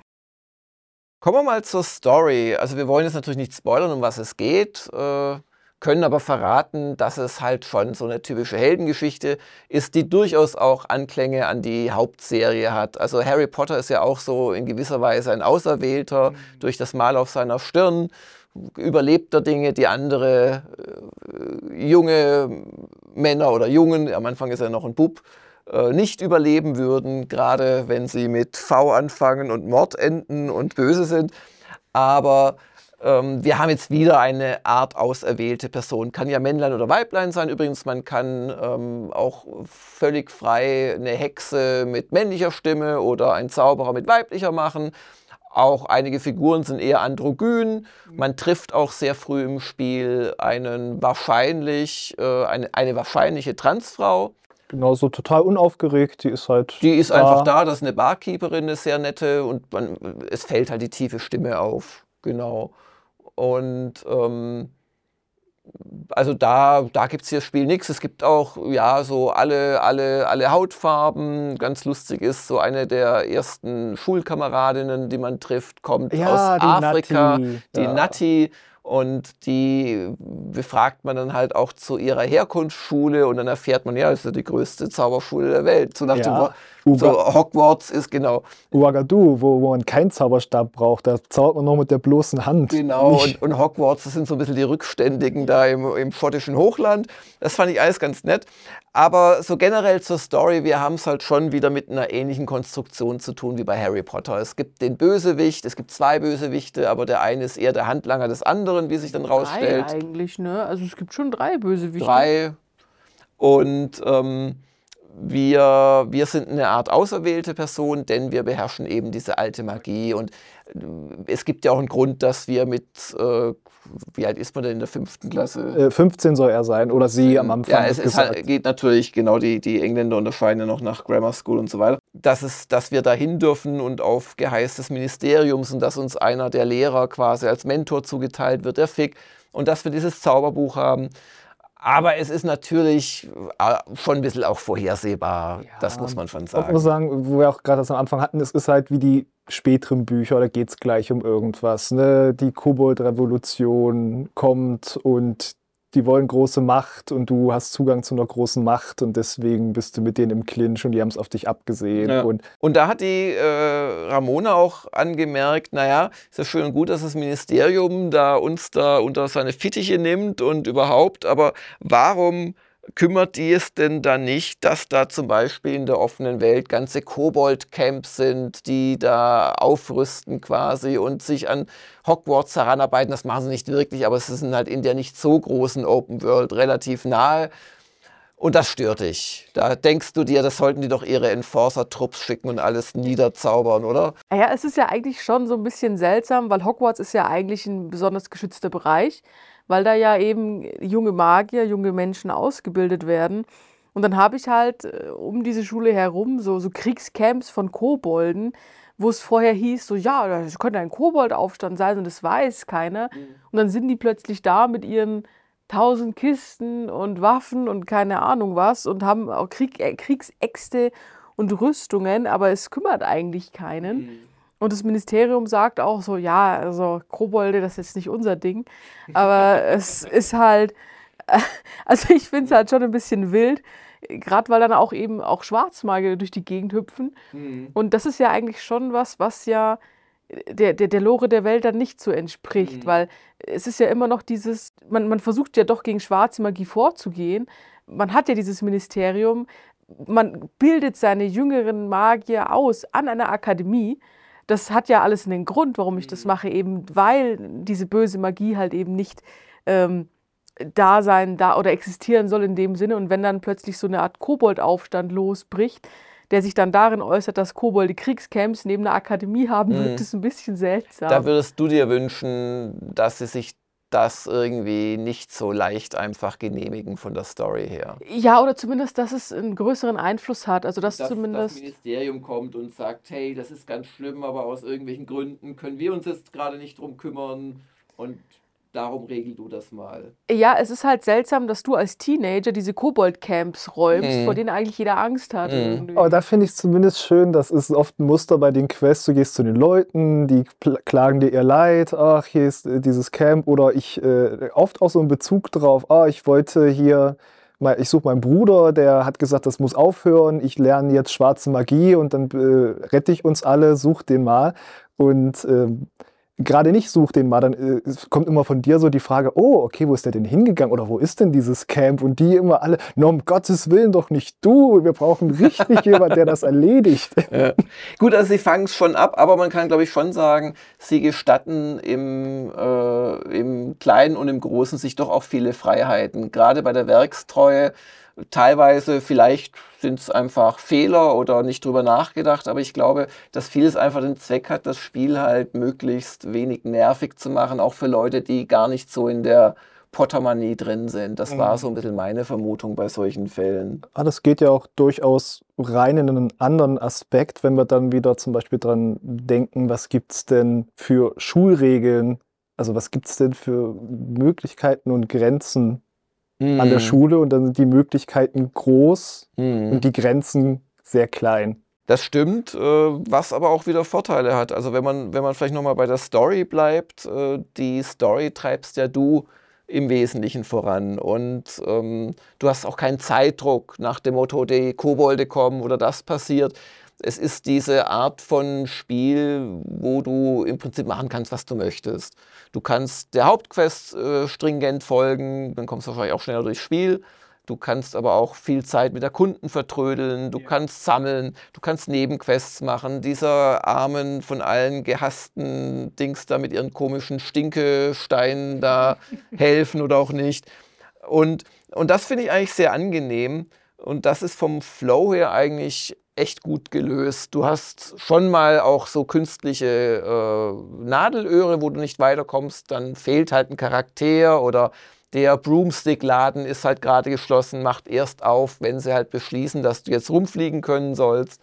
Kommen wir mal zur Story. Also wir wollen jetzt natürlich nicht spoilern, um was es geht, äh, können aber verraten, dass es halt schon so eine typische Heldengeschichte ist, die durchaus auch Anklänge an die Hauptserie hat. Also Harry Potter ist ja auch so in gewisser Weise ein Auserwählter durch das Mal auf seiner Stirn. Überlebt er Dinge, die andere äh, junge Männer oder Jungen, am Anfang ist er noch ein Bub, äh, nicht überleben würden, gerade wenn sie mit V anfangen und Mord enden und böse sind. Aber Ähm, wir haben jetzt wieder eine Art auserwählte Person. Kann ja Männlein oder Weiblein sein. Übrigens, man kann ähm, auch völlig frei eine Hexe mit männlicher Stimme oder einen Zauberer mit weiblicher machen. Auch einige Figuren sind eher androgyn. Man trifft auch sehr früh im Spiel einen wahrscheinlich, äh, eine, eine wahrscheinliche Transfrau. Genau, so total unaufgeregt. Die ist halt. Die ist da. einfach da. Das ist eine Barkeeperin, eine sehr nette. Und man, es fällt halt die tiefe Stimme auf. Genau. Und ähm, also da, da gibt es hier Spiel nichts. Es gibt auch ja so alle, alle, alle Hautfarben. Ganz lustig ist, so eine der ersten Schulkameradinnen, die man trifft, kommt Ja, aus die Afrika, Natti. die Ja. Natti. Und die befragt man dann halt auch zu ihrer Herkunftsschule und dann erfährt man, ja, das ist ja die größte Zauberschule der Welt. So nach dem Wort, so Hogwarts ist genau. Ouagadougou, wo, wo man keinen Zauberstab braucht, da zaubert man nur mit der bloßen Hand. Genau, und, und Hogwarts, das sind so ein bisschen die Rückständigen da im, im schottischen Hochland. Das fand ich alles ganz nett. Aber so generell zur Story, wir haben es halt schon wieder mit einer ähnlichen Konstruktion zu tun wie bei Harry Potter. Es gibt den Bösewicht, es gibt zwei Bösewichte, aber der eine ist eher der Handlanger des anderen, wie sich dann Drei rausstellt. eigentlich, ne? Also es gibt schon drei Bösewichte. Drei. Und ähm, wir, wir sind eine Art auserwählte Person, denn wir beherrschen eben diese alte Magie. Und äh, es gibt ja auch einen Grund, dass wir mit, äh, wie alt ist man denn in der fünften Klasse? Äh, 15 soll er sein oder sie am Anfang. Ja, es ist halt, geht natürlich, genau, die, die Engländer unterscheiden ja noch nach Grammar School und so weiter. Dass, es, dass wir dahin dürfen und auf Geheiß des Ministeriums und dass uns einer der Lehrer quasi als Mentor zugeteilt wird, der Fick, und dass wir dieses Zauberbuch haben. Aber es ist natürlich äh, schon ein bisschen auch vorhersehbar, das muss man schon Ich sagen. muss sagen, wo wir auch gerade das am Anfang hatten, es ist halt wie die späteren Bücher, da geht es gleich um irgendwas. Ne? Die Kobold-Revolution kommt und die wollen große Macht und du hast Zugang zu einer großen Macht und deswegen bist du mit denen im Clinch und die haben es auf dich abgesehen. Ja. Und Und da hat die äh, Ramona auch angemerkt, naja, ist ja schön und gut, dass das Ministerium da uns da unter seine Fittiche nimmt und überhaupt, aber warum kümmert die es denn da nicht, dass da zum Beispiel in der offenen Welt ganze Kobold-Camps sind, die da aufrüsten quasi und sich an Hogwarts heranarbeiten? Das machen sie nicht wirklich, aber es sind halt in der nicht so großen Open World relativ nahe. Und das stört dich. Da denkst du dir, das sollten die doch ihre Enforcer-Trupps schicken und alles niederzaubern, oder? Ja, es ist ja eigentlich schon so ein bisschen seltsam, weil Hogwarts ist ja eigentlich ein besonders geschützter Bereich, weil da ja eben junge Magier, junge Menschen ausgebildet werden. Und dann habe ich halt äh, um diese Schule herum so, so Kriegscamps von Kobolden, wo es vorher hieß, so ja, das könnte ein Koboldaufstand sein und das weiß keiner. Und dann sind die plötzlich da mit ihren tausend Kisten und Waffen und keine Ahnung was und haben auch Krieg, äh, Kriegsäxte und Rüstungen, aber es kümmert eigentlich keinen. Und das Ministerium sagt auch so, ja, also Kobolde, das ist jetzt nicht unser Ding. Aber es ist halt, also ich finde es halt schon ein bisschen wild, gerade weil dann auch eben auch Schwarzmagier durch die Gegend hüpfen. Und das ist ja eigentlich schon was, was ja der, der, der Lore der Welt dann nicht so entspricht, Mhm. weil es ist ja immer noch dieses, man, man versucht ja doch gegen schwarze Magie vorzugehen. Man hat ja dieses Ministerium, man bildet seine jüngeren Magier aus an einer Akademie. Das hat ja alles einen Grund, warum ich das mache, eben weil diese böse Magie halt eben nicht ähm, da sein da oder existieren soll in dem Sinne. Und wenn dann plötzlich so eine Art Koboldaufstand losbricht, der sich dann darin äußert, dass Kobolde Kriegscamps neben einer Akademie haben, Mhm. wirkt es ein bisschen seltsam. Da würdest du dir wünschen, dass sie sich das irgendwie nicht so leicht einfach genehmigen von der Story her. ja, oder zumindest, dass es einen größeren Einfluss hat. Also dass zumindest. das Ministerium kommt und sagt, hey, das ist ganz schlimm, aber aus irgendwelchen Gründen können wir uns jetzt gerade nicht drum kümmern und darum regel du das mal. Ja, es ist halt seltsam, dass du als Teenager diese Kobold-Camps räumst, Mhm. vor denen eigentlich jeder Angst hat. Mhm. Aber da finde ich es zumindest schön, das ist oft ein Muster bei den Quests. Du gehst zu den Leuten, die klagen dir ihr Leid, ach, hier ist äh, dieses Camp oder ich, äh, oft auch so ein Bezug drauf, ah, ich wollte hier, mal, ich suche meinen Bruder, der hat gesagt, das muss aufhören, ich lerne jetzt schwarze Magie und dann äh, rette ich uns alle, such den mal. Und ähm, gerade nicht such den mal, dann äh, kommt immer von dir so die Frage, oh, okay, wo ist der denn hingegangen oder wo ist denn dieses Camp? Und die immer alle, no, um Gottes Willen doch nicht du, wir brauchen richtig jemand, der das erledigt. Ja. Gut, also sie fangen es schon ab, aber man kann, glaube ich, schon sagen, sie gestatten im, äh, im Kleinen und im Großen sich doch auch viele Freiheiten. Gerade bei der Werkstreue teilweise vielleicht sind es einfach Fehler oder nicht drüber nachgedacht, aber ich glaube, dass vieles einfach den Zweck hat, das Spiel halt möglichst wenig nervig zu machen, auch für Leute, die gar nicht so in der Pottermanie drin sind. Das war so ein bisschen meine Vermutung bei solchen Fällen. Ah, das geht ja auch durchaus rein in einen anderen Aspekt, wenn wir dann wieder zum Beispiel dran denken, was gibt es denn für Schulregeln, also was gibt es denn für Möglichkeiten und Grenzen Mhm. an der Schule und dann sind die Möglichkeiten groß Mhm. und die Grenzen sehr klein. Das stimmt, äh, was aber auch wieder Vorteile hat. Also wenn man, wenn man vielleicht nochmal bei der Story bleibt, äh, die Story treibst ja du im Wesentlichen voran. Und ähm, du hast auch keinen Zeitdruck nach dem Motto, die Kobolde kommen oder das passiert. Es ist diese Art von Spiel, wo du im Prinzip machen kannst, was du möchtest. Du kannst der Hauptquest äh, stringent folgen, dann kommst du wahrscheinlich auch schneller durchs Spiel. Du kannst aber auch viel Zeit mit der Kunden vertrödeln, du kannst sammeln, du kannst Nebenquests machen, dieser armen, von allen gehassten Dings da mit ihren komischen Stinkesteinen da helfen oder auch nicht. Und, und das finde ich eigentlich sehr angenehm. Und das ist vom Flow her eigentlich echt gut gelöst. Du hast schon mal auch so künstliche äh, Nadelöhre, wo du nicht weiterkommst, dann fehlt halt ein Charakter oder der Broomstick-Laden ist halt gerade geschlossen, macht erst auf, wenn sie halt beschließen, dass du jetzt rumfliegen können sollst.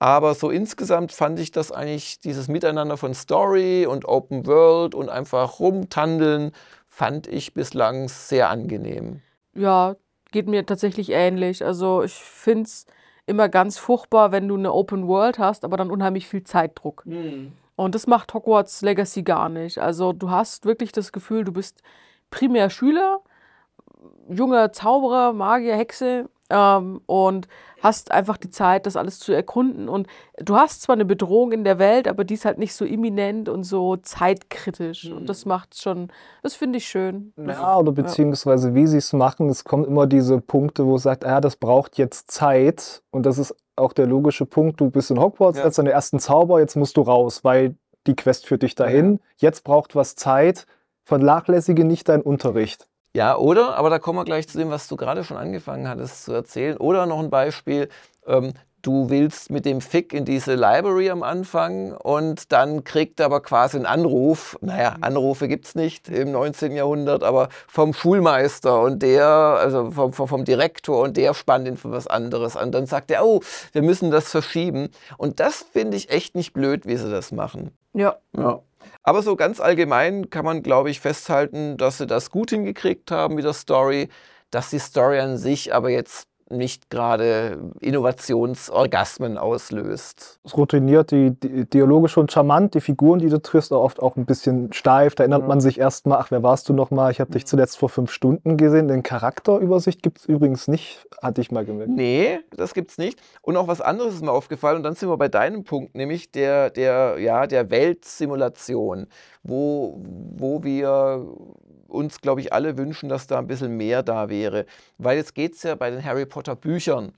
Aber so insgesamt fand ich das eigentlich, dieses Miteinander von Story und Open World und einfach rumtandeln, fand ich bislang sehr angenehm. Ja, geht mir tatsächlich ähnlich. Also ich finde es immer ganz furchtbar, wenn du eine Open World hast, aber dann unheimlich viel Zeitdruck. Und das macht Hogwarts Legacy gar nicht. Also du hast wirklich das Gefühl, du bist primär Schüler, junger Zauberer, Magier, Hexe ähm, und hast einfach die Zeit, das alles zu erkunden. Und du hast zwar eine Bedrohung in der Welt, aber die ist halt nicht so imminent und so zeitkritisch. Und das macht schon, das finde ich schön. Ja, oder beziehungsweise wie sie es machen, es kommen immer diese Punkte, wo es sagt, ah, das braucht jetzt Zeit. Und das ist auch der logische Punkt, du bist in Hogwarts, Ja. als deine ersten Zauber, jetzt musst du raus, weil die Quest führt dich dahin. Jetzt braucht was Zeit. Vernachlässige nicht deinen Unterricht. Ja, oder, aber da kommen wir gleich zu dem, was du gerade schon angefangen hattest zu erzählen. Oder noch ein Beispiel, ähm, du willst mit dem Fick in diese Library am Anfang und dann kriegt er aber quasi einen Anruf. Naja, Anrufe gibt es nicht im 19. Jahrhundert, aber vom Schulmeister und der, also vom, vom, vom Direktor und der spannt ihn für was anderes an. Dann sagt er, oh, wir müssen das verschieben. Und das finde ich echt nicht blöd, wie sie das machen. Ja. Ja. Aber so ganz allgemein kann man, glaube ich, festhalten, dass sie das gut hingekriegt haben mit der Story, dass die Story an sich aber jetzt nicht gerade Innovationsorgasmen auslöst. Es routiniert, die, die Dialoge schon charmant, die Figuren, die du triffst, auch oft auch ein bisschen steif. Da erinnert Ja. man sich erstmal, ach, wer warst du nochmal? Ich habe dich zuletzt vor fünf Stunden gesehen. Den Charakterübersicht gibt es übrigens nicht, hatte ich mal gemerkt. Nee, das gibt's nicht. Und auch was anderes ist mir aufgefallen, und dann sind wir bei deinem Punkt, nämlich der, der, ja, der Weltsimulation, wo, wo wir uns, glaube ich, alle wünschen, dass da ein bisschen mehr da wäre. Weil jetzt geht es ja bei den Harry Potter Büchern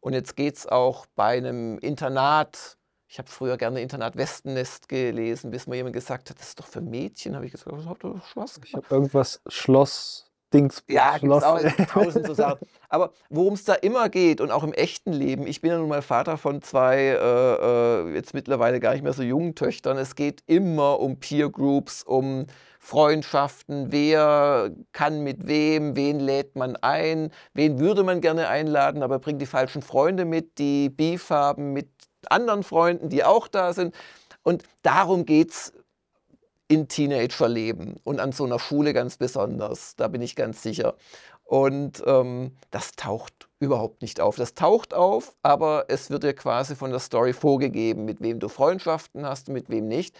und jetzt geht es auch bei einem Internat. Ich habe früher gerne Internat Westennest gelesen, bis mir jemand gesagt hat, das ist doch für Mädchen. Habe ich gesagt, was habt ihr doch Spaß Ich habe irgendwas Schloss, Dings, ja, Schloss. auch tausend so Sachen. Aber worum es da immer geht und auch im echten Leben, ich bin ja nun mal Vater von zwei, äh, äh, jetzt mittlerweile gar nicht mehr so jungen Töchtern, es geht immer um Peer Groups, um Freundschaften, wer kann mit wem, wen lädt man ein, wen würde man gerne einladen, aber bringt die falschen Freunde mit, die Beef haben mit anderen Freunden, die auch da sind. Und darum geht es in Teenagerleben und an so einer Schule ganz besonders, da bin ich ganz sicher. Und ähm, das taucht überhaupt nicht auf. Das taucht auf, aber es wird dir quasi von der Story vorgegeben, mit wem du Freundschaften hast und mit wem nicht.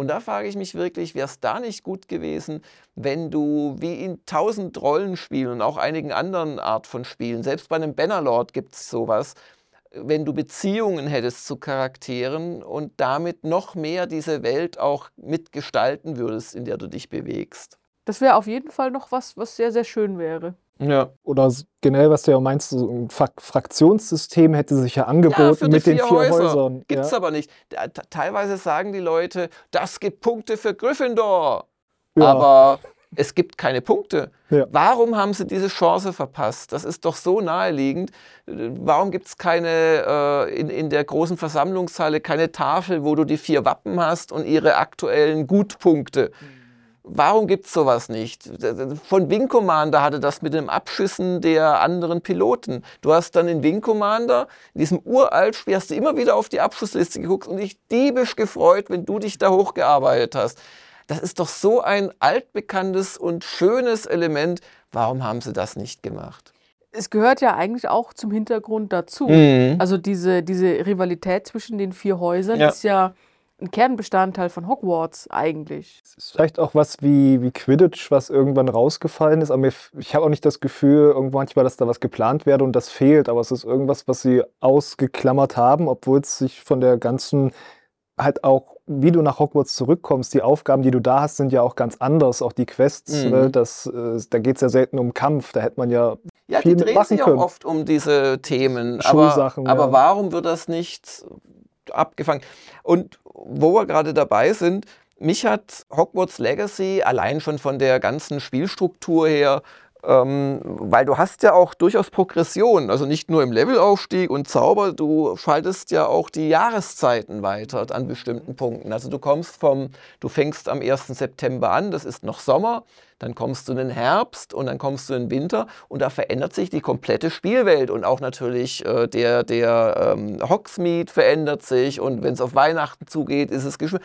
Und da frage ich mich wirklich, wäre es da nicht gut gewesen, wenn du wie in tausend Rollenspielen und auch einigen anderen Art von Spielen, selbst bei einem Bannerlord gibt es sowas, wenn du Beziehungen hättest zu Charakteren und damit noch mehr diese Welt auch mitgestalten würdest, in der du dich bewegst. Das wäre auf jeden Fall noch was, was sehr, sehr schön wäre. Ja. Oder generell, was du ja meinst, so ein Fraktionssystem hätte sich ja angeboten die mit den vier vier Häuser. Häusern. Gibt's ja. aber nicht. Teilweise sagen die Leute, das gibt Punkte für Gryffindor. Ja. Aber es gibt keine Punkte. Ja. Warum haben sie diese Chance verpasst? Das ist doch so naheliegend. Warum gibt es keine äh, in, in der großen Versammlungshalle keine Tafel, wo du die vier Wappen hast und ihre aktuellen Gutpunkte? Warum gibt es sowas nicht? Von Wing Commander hatte das mit dem Abschüssen der anderen Piloten. Du hast dann in Wing Commander, in diesem uralt Spiel, hast du immer wieder auf die Abschussliste geguckt und dich diebisch gefreut, wenn du dich da hochgearbeitet hast. Das ist doch so ein altbekanntes und schönes Element. Warum haben sie das nicht gemacht? Es gehört ja eigentlich auch zum Hintergrund dazu. Mhm. Also diese, diese Rivalität zwischen den vier Häusern Ja. ist ja ein Kernbestandteil von Hogwarts eigentlich. Es ist vielleicht auch was wie, wie Quidditch, was irgendwann rausgefallen ist. Aber mir, ich habe auch nicht das Gefühl, irgendwo manchmal, dass da was geplant werde und das fehlt. Aber es ist irgendwas, was sie ausgeklammert haben, obwohl es sich von der ganzen, halt auch, wie du nach Hogwarts zurückkommst, die Aufgaben, die du da hast, sind ja auch ganz anders. Auch die Quests, Mhm. ne, das, äh, da geht es ja selten um Kampf. Da hätte man ja Ja, viel die drehen sich auch oft um diese Themen. Aber, Schulsachen, aber ja. warum wird das nicht abgefangen? Und wo wir gerade dabei sind, mich hat Hogwarts Legacy allein schon von der ganzen Spielstruktur her, ähm, weil du hast ja auch durchaus Progression, also nicht nur im Levelaufstieg und Zauber, du schaltest ja auch die Jahreszeiten weiter an bestimmten Punkten. Also du kommst vom, du fängst am 1. September an, das ist noch Sommer, dann kommst du in den Herbst und dann kommst du in den Winter und da verändert sich die komplette Spielwelt und auch natürlich äh, der, der ähm, Hogsmeade verändert sich und wenn es auf Weihnachten zugeht, ist es geschwind.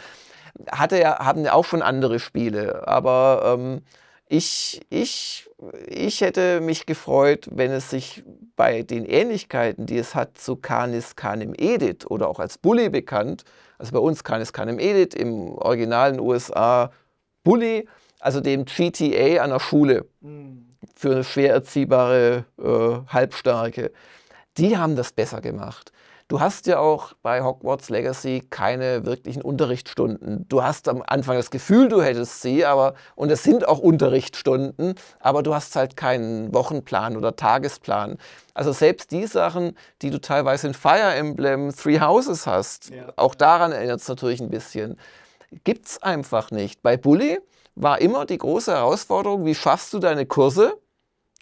Hatte ja, haben ja auch schon andere Spiele, aber ähm, ich, ich, ich hätte mich gefreut, wenn es sich bei den Ähnlichkeiten, die es hat zu Canis Canem Edit oder auch als Bully bekannt, also bei uns Canis Canem Edit, im originalen USA Bully, also dem GTA an der Schule für eine schwer erziehbare äh, Halbstarke, die haben das besser gemacht. Du hast ja auch bei Hogwarts Legacy keine wirklichen Unterrichtsstunden. Du hast am Anfang das Gefühl, du hättest sie, aber und es sind auch Unterrichtsstunden, aber du hast halt keinen Wochenplan oder Tagesplan. Also selbst die Sachen, die du teilweise in Fire Emblem Three Houses hast, Ja. auch daran erinnert es natürlich ein bisschen. Gibt's einfach nicht. Bei Bully war immer die große Herausforderung, wie schaffst du deine Kurse?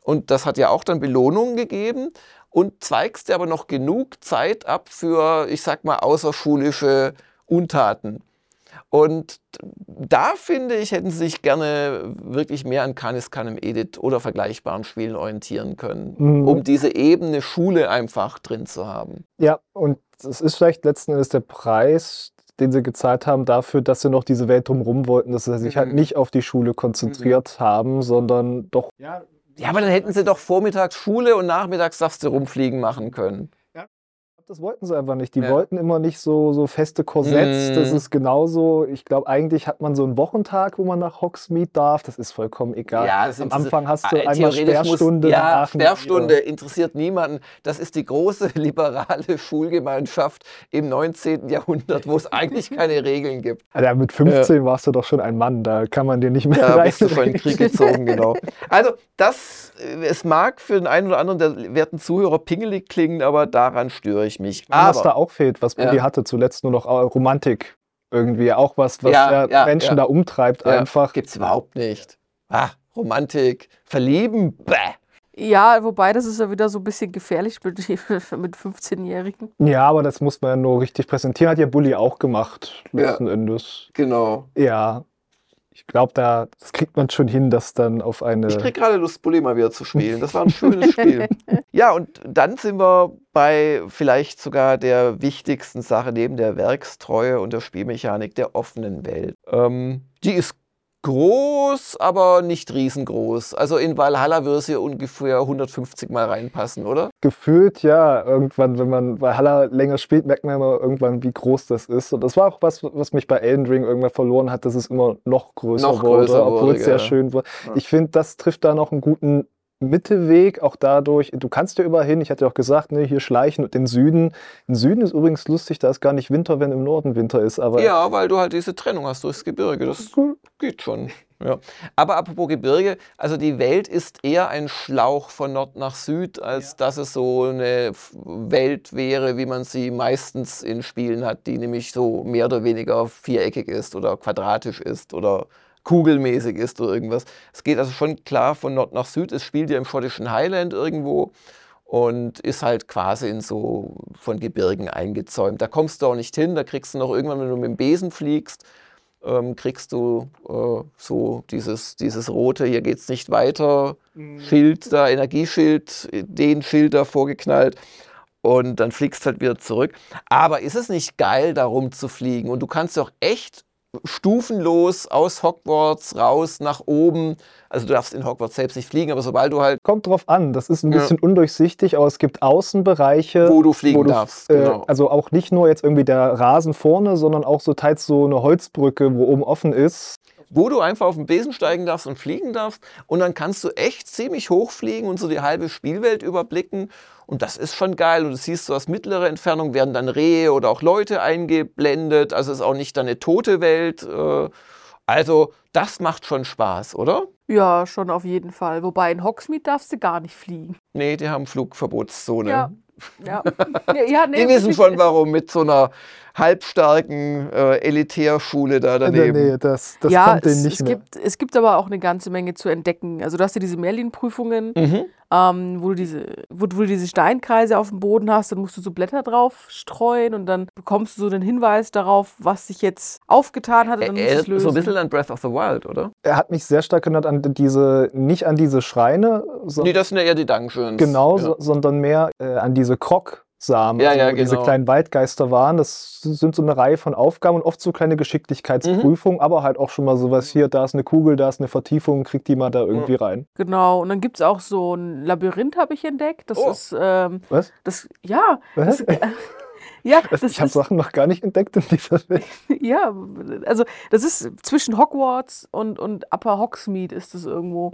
Und das hat ja auch dann Belohnungen gegeben und zweigst dir aber noch genug Zeit ab für, ich sag mal, außerschulische Untaten. Und da finde ich, hätten sie sich gerne wirklich mehr an Canis Canem Edit oder vergleichbaren Spielen orientieren können, Mhm. um diese Ebene Schule einfach drin zu haben. Ja, und es ist vielleicht letzten Endes der Preis, den sie gezahlt haben dafür, dass sie noch diese Welt drumherum wollten, dass sie sich halt Mhm. nicht auf die Schule konzentriert haben, sondern doch. Ja, aber dann hätten sie doch vormittags Schule und nachmittags darfst du rumfliegen machen können. Das wollten sie einfach nicht. Die Ja. wollten immer nicht so, so feste Korsetts. Das Mhm. ist genauso. Ich glaube, eigentlich hat man so einen Wochentag, wo man nach Hogsmeade darf. Das ist vollkommen egal. Ja, das Am Anfang hast du Äh, einmal theoretisch muss- Sperrstunde. Ja, Sperrstunde interessiert niemanden. Das ist die große liberale Schulgemeinschaft im 19. Jahrhundert, wo es eigentlich keine Regeln gibt. Alter, mit 15 warst du doch schon ein Mann. Da kann man dir nicht mehr Da bist du in den. Krieg gezogen, genau. Also, das, äh, es mag für den einen oder anderen der werten Zuhörer pingelig klingen, aber daran störe ich mich. was da Aber, auch fehlt, was Ja. Bulli hatte, zuletzt nur noch äh, Romantik. Irgendwie auch was, was Ja, ja, ja, Menschen ja. da umtreibt Ja, einfach. gibt es überhaupt nicht. Ah, Romantik, verlieben, bäh. Ja, wobei das ist ja wieder so ein bisschen gefährlich mit, mit 15-Jährigen. Ja, aber das muss man ja nur richtig präsentieren. Hat ja Bully auch gemacht, Ja. letzten Endes. Genau. Ja, ich glaube, da das kriegt man schon hin, das dann auf eine. Ich krieg gerade Lust, Bulli mal wieder zu spielen. Das war ein schönes Spiel. Ja, und dann sind wir bei vielleicht sogar der wichtigsten Sache neben der Werkstreue und der Spielmechanik der offenen Welt. Ähm, die ist groß, aber nicht riesengroß. Also in Valhalla würde sie ungefähr 150 Mal reinpassen, oder? Gefühlt, ja, irgendwann, wenn man bei Halla länger spielt, merkt man immer irgendwann, wie groß das ist. Und das war auch was, was mich bei Elden Ring irgendwann verloren hat, dass es immer noch größer Noch wurde, obwohl wurde, es sehr ja. schön war. Ja. Ich finde, das trifft da noch einen guten Mittelweg, auch dadurch, du kannst ja überall hin, ich hatte ja auch gesagt, ne, hier schleichen und den Süden. Im Süden ist übrigens lustig, da ist gar nicht Winter, wenn im Norden Winter ist. Aber Ja, weil du halt diese Trennung hast durchs Gebirge. Das geht schon. Ja. Aber apropos Gebirge, also die Welt ist eher ein Schlauch von Nord nach Süd, als dass es so eine Welt wäre, wie man sie meistens in Spielen hat, die nämlich so mehr oder weniger viereckig ist oder quadratisch ist oder kugelmäßig ist oder irgendwas. Es geht also schon klar von Nord nach Süd. Es spielt ja im schottischen Highland irgendwo und ist halt quasi in so von Gebirgen eingezäumt. Da kommst du auch nicht hin, da kriegst du noch irgendwann, wenn du mit dem Besen fliegst, ähm, kriegst du äh, so dieses, dieses rote, hier geht's nicht weiter, Schild da, Energieschild, den Schild da vorgeknallt und dann fliegst halt wieder zurück. Aber ist es nicht geil, da rumzufliegen? Und du kannst doch echt stufenlos aus Hogwarts raus nach oben. Also du darfst in Hogwarts selbst nicht fliegen, aber sobald du halt, kommt drauf an, das ist ein Ja. bisschen undurchsichtig, aber es gibt Außenbereiche. wo du fliegen darfst. Äh, genau. Also auch nicht nur jetzt irgendwie der Rasen vorne, sondern auch so teils so eine Holzbrücke, wo oben offen ist. wo du einfach auf den Besen steigen darfst und fliegen darfst. Und dann kannst du echt ziemlich hoch fliegen und so die halbe Spielwelt überblicken. Und das ist schon geil. Und du siehst so aus mittlerer Entfernung werden dann Rehe oder auch Leute eingeblendet. Also es ist auch nicht dann eine tote Welt. äh, Also das macht schon Spaß, oder? Ja, schon auf jeden Fall. Wobei in Hogsmeade darfst du gar nicht fliegen. Nee, die haben Flugverbotszone. Ja. Ja, ja, ja nee, Die wissen schon, warum mit so einer halbstarken äh, Elitärschule da daneben. Nee, das, das ja, kommt denen es, nicht es, mehr. gibt, es gibt aber auch eine ganze Menge zu entdecken. Also du hast ja diese Merlin-Prüfungen, Mhm. Ähm, wo, du diese, wo du diese Steinkreise auf dem Boden hast, dann musst du so Blätter drauf streuen und dann bekommst du so den Hinweis darauf, was sich jetzt aufgetan hat und dann musst du es lösen. so ein bisschen an Breath of the Wild, oder? Er hat mich sehr stark erinnert an diese, nicht an diese Schreine, so, Nee, das sind ja eher die Dungeons. genau, Ja. so, sondern mehr äh, an diese Krog-Samen, Ja, also ja, wo diese genau. kleinen Waldgeister waren. Das sind so eine Reihe von Aufgaben und oft so kleine Geschicklichkeitsprüfungen, Mhm. aber halt auch schon mal sowas hier, da ist eine Kugel, da ist eine Vertiefung, kriegt die mal da irgendwie rein. Genau, und dann gibt es auch so ein Labyrinth, habe ich entdeckt. Das Oh. ist, ähm, Was? das, ja, Was? das, ja, das ich habe Sachen noch gar nicht entdeckt in dieser Welt. ja, also das ist zwischen Hogwarts und, und Upper Hogsmeade ist es irgendwo.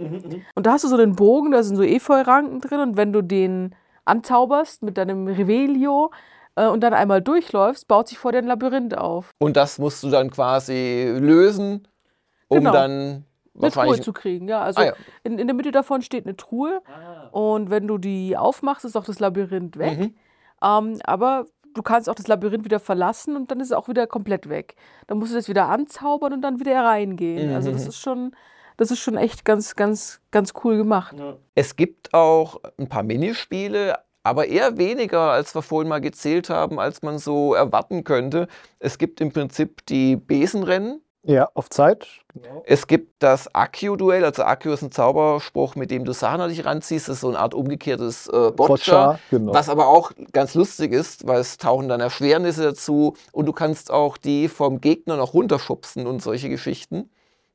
Und da hast du so einen Bogen, da sind so Efeu-Ranken drin und wenn du den anzauberst mit deinem Revelio äh, und dann einmal durchläufst, baut sich vor dir ein Labyrinth auf. Und das musst du dann quasi lösen, um Genau. dann Eine Truhe wahrscheinlich. zu kriegen, ja. Also Ah, ja. In, in der Mitte davon steht eine Truhe und wenn du die aufmachst, ist auch das Labyrinth weg. Mhm. Ähm, aber du kannst auch das Labyrinth wieder verlassen und dann ist es auch wieder komplett weg. Dann musst du das wieder anzaubern und dann wieder reingehen. Also das Mhm. ist schon, das ist schon echt ganz, ganz, ganz cool gemacht. Es gibt auch ein paar Minispiele, aber eher weniger, als wir vorhin mal gezählt haben, als man so erwarten könnte. Es gibt im Prinzip die Besenrennen. Ja, auf Zeit. Genau. Es gibt das Accio-Duell, also Accio ist ein Zauberspruch, mit dem du Sachen an dich ranziehst. Das ist so eine Art umgekehrtes äh, Boccia. Boccia, genau. Was aber auch ganz lustig ist, weil es tauchen dann Erschwernisse dazu und du kannst auch die vom Gegner noch runterschubsen und solche Geschichten.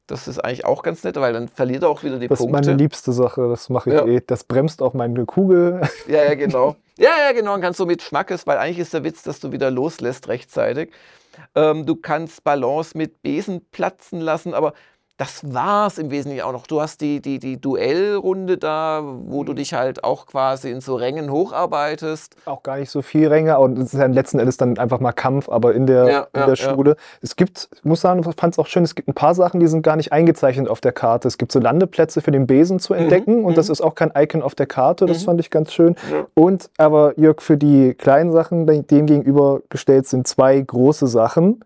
Das ist eigentlich auch ganz nett, weil dann verliert er auch wieder die Das ist Punkte. meine liebste Sache, das mache ich Ja. eh. Das bremst auch meine Kugel. Ja, ja, genau. Ja, ja, genau. Und kannst du mit Schmackes, weil eigentlich ist der Witz, dass du wieder loslässt rechtzeitig. Ähm, du kannst Balance mit Besen platzen lassen, aber das war's im Wesentlichen auch noch. Du hast die, die, die Duellrunde da, wo du dich halt auch quasi in so Rängen hocharbeitest. Auch gar nicht so viel Ränge und es ist ja letzten Endes dann einfach mal Kampf, aber in der, Ja, in ja, der ja. Schule. Es gibt, ich muss sagen, ich fand es auch schön, es gibt ein paar Sachen, die sind gar nicht eingezeichnet auf der Karte. Es gibt so Landeplätze für den Besen zu entdecken und das mhm. ist auch kein Icon auf der Karte, das Mhm. fand ich ganz schön. Ja. Und aber Jörg, für die kleinen Sachen, dem gegenüber gestellt sind zwei große Sachen,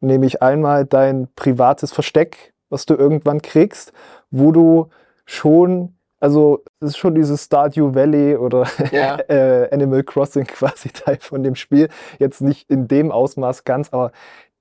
nämlich einmal dein privates Versteck, was du irgendwann kriegst, wo du schon, also es ist schon dieses Stardew Valley oder Ja. äh, Animal Crossing quasi Teil von dem Spiel. Jetzt nicht in dem Ausmaß ganz, aber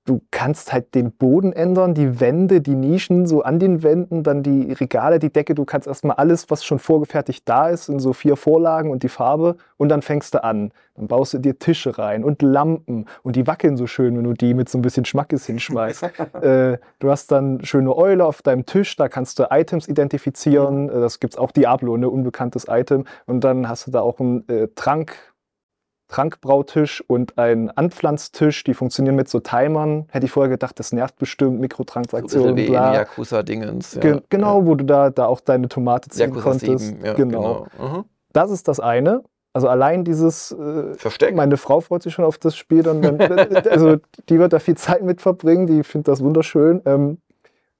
du kannst halt den Boden ändern, die Wände, die Nischen so an den Wänden, dann die Regale, die Decke. Du kannst erstmal alles, was schon vorgefertigt da ist, in so vier Vorlagen und die Farbe und dann fängst du an. Dann baust du dir Tische rein und Lampen und die wackeln so schön, wenn du die mit so ein bisschen Schmackes hinschmeißt. äh, du hast dann schöne Eule auf deinem Tisch, da kannst du Items identifizieren. Äh, Das gibt es auch Diablo, ein unbekanntes Item. Und dann hast du da auch einen äh, Trank. Trankbrautisch und ein Anpflanztisch, die funktionieren mit so Timern. Hätte ich vorher gedacht, das nervt bestimmt, So Mikrotransaktionen, wie in bla. Yakuza-Dingens. Ja. Ge genau, wo du da, da auch deine Tomate Ja. ziehen Yakuza konntest. 7, ja, genau. genau. Mhm. Das ist das eine. Also allein dieses, äh, Versteckt. meine Frau freut sich schon auf das Spiel, dann, dann also die wird da viel Zeit mit verbringen, die findet das wunderschön. Ähm,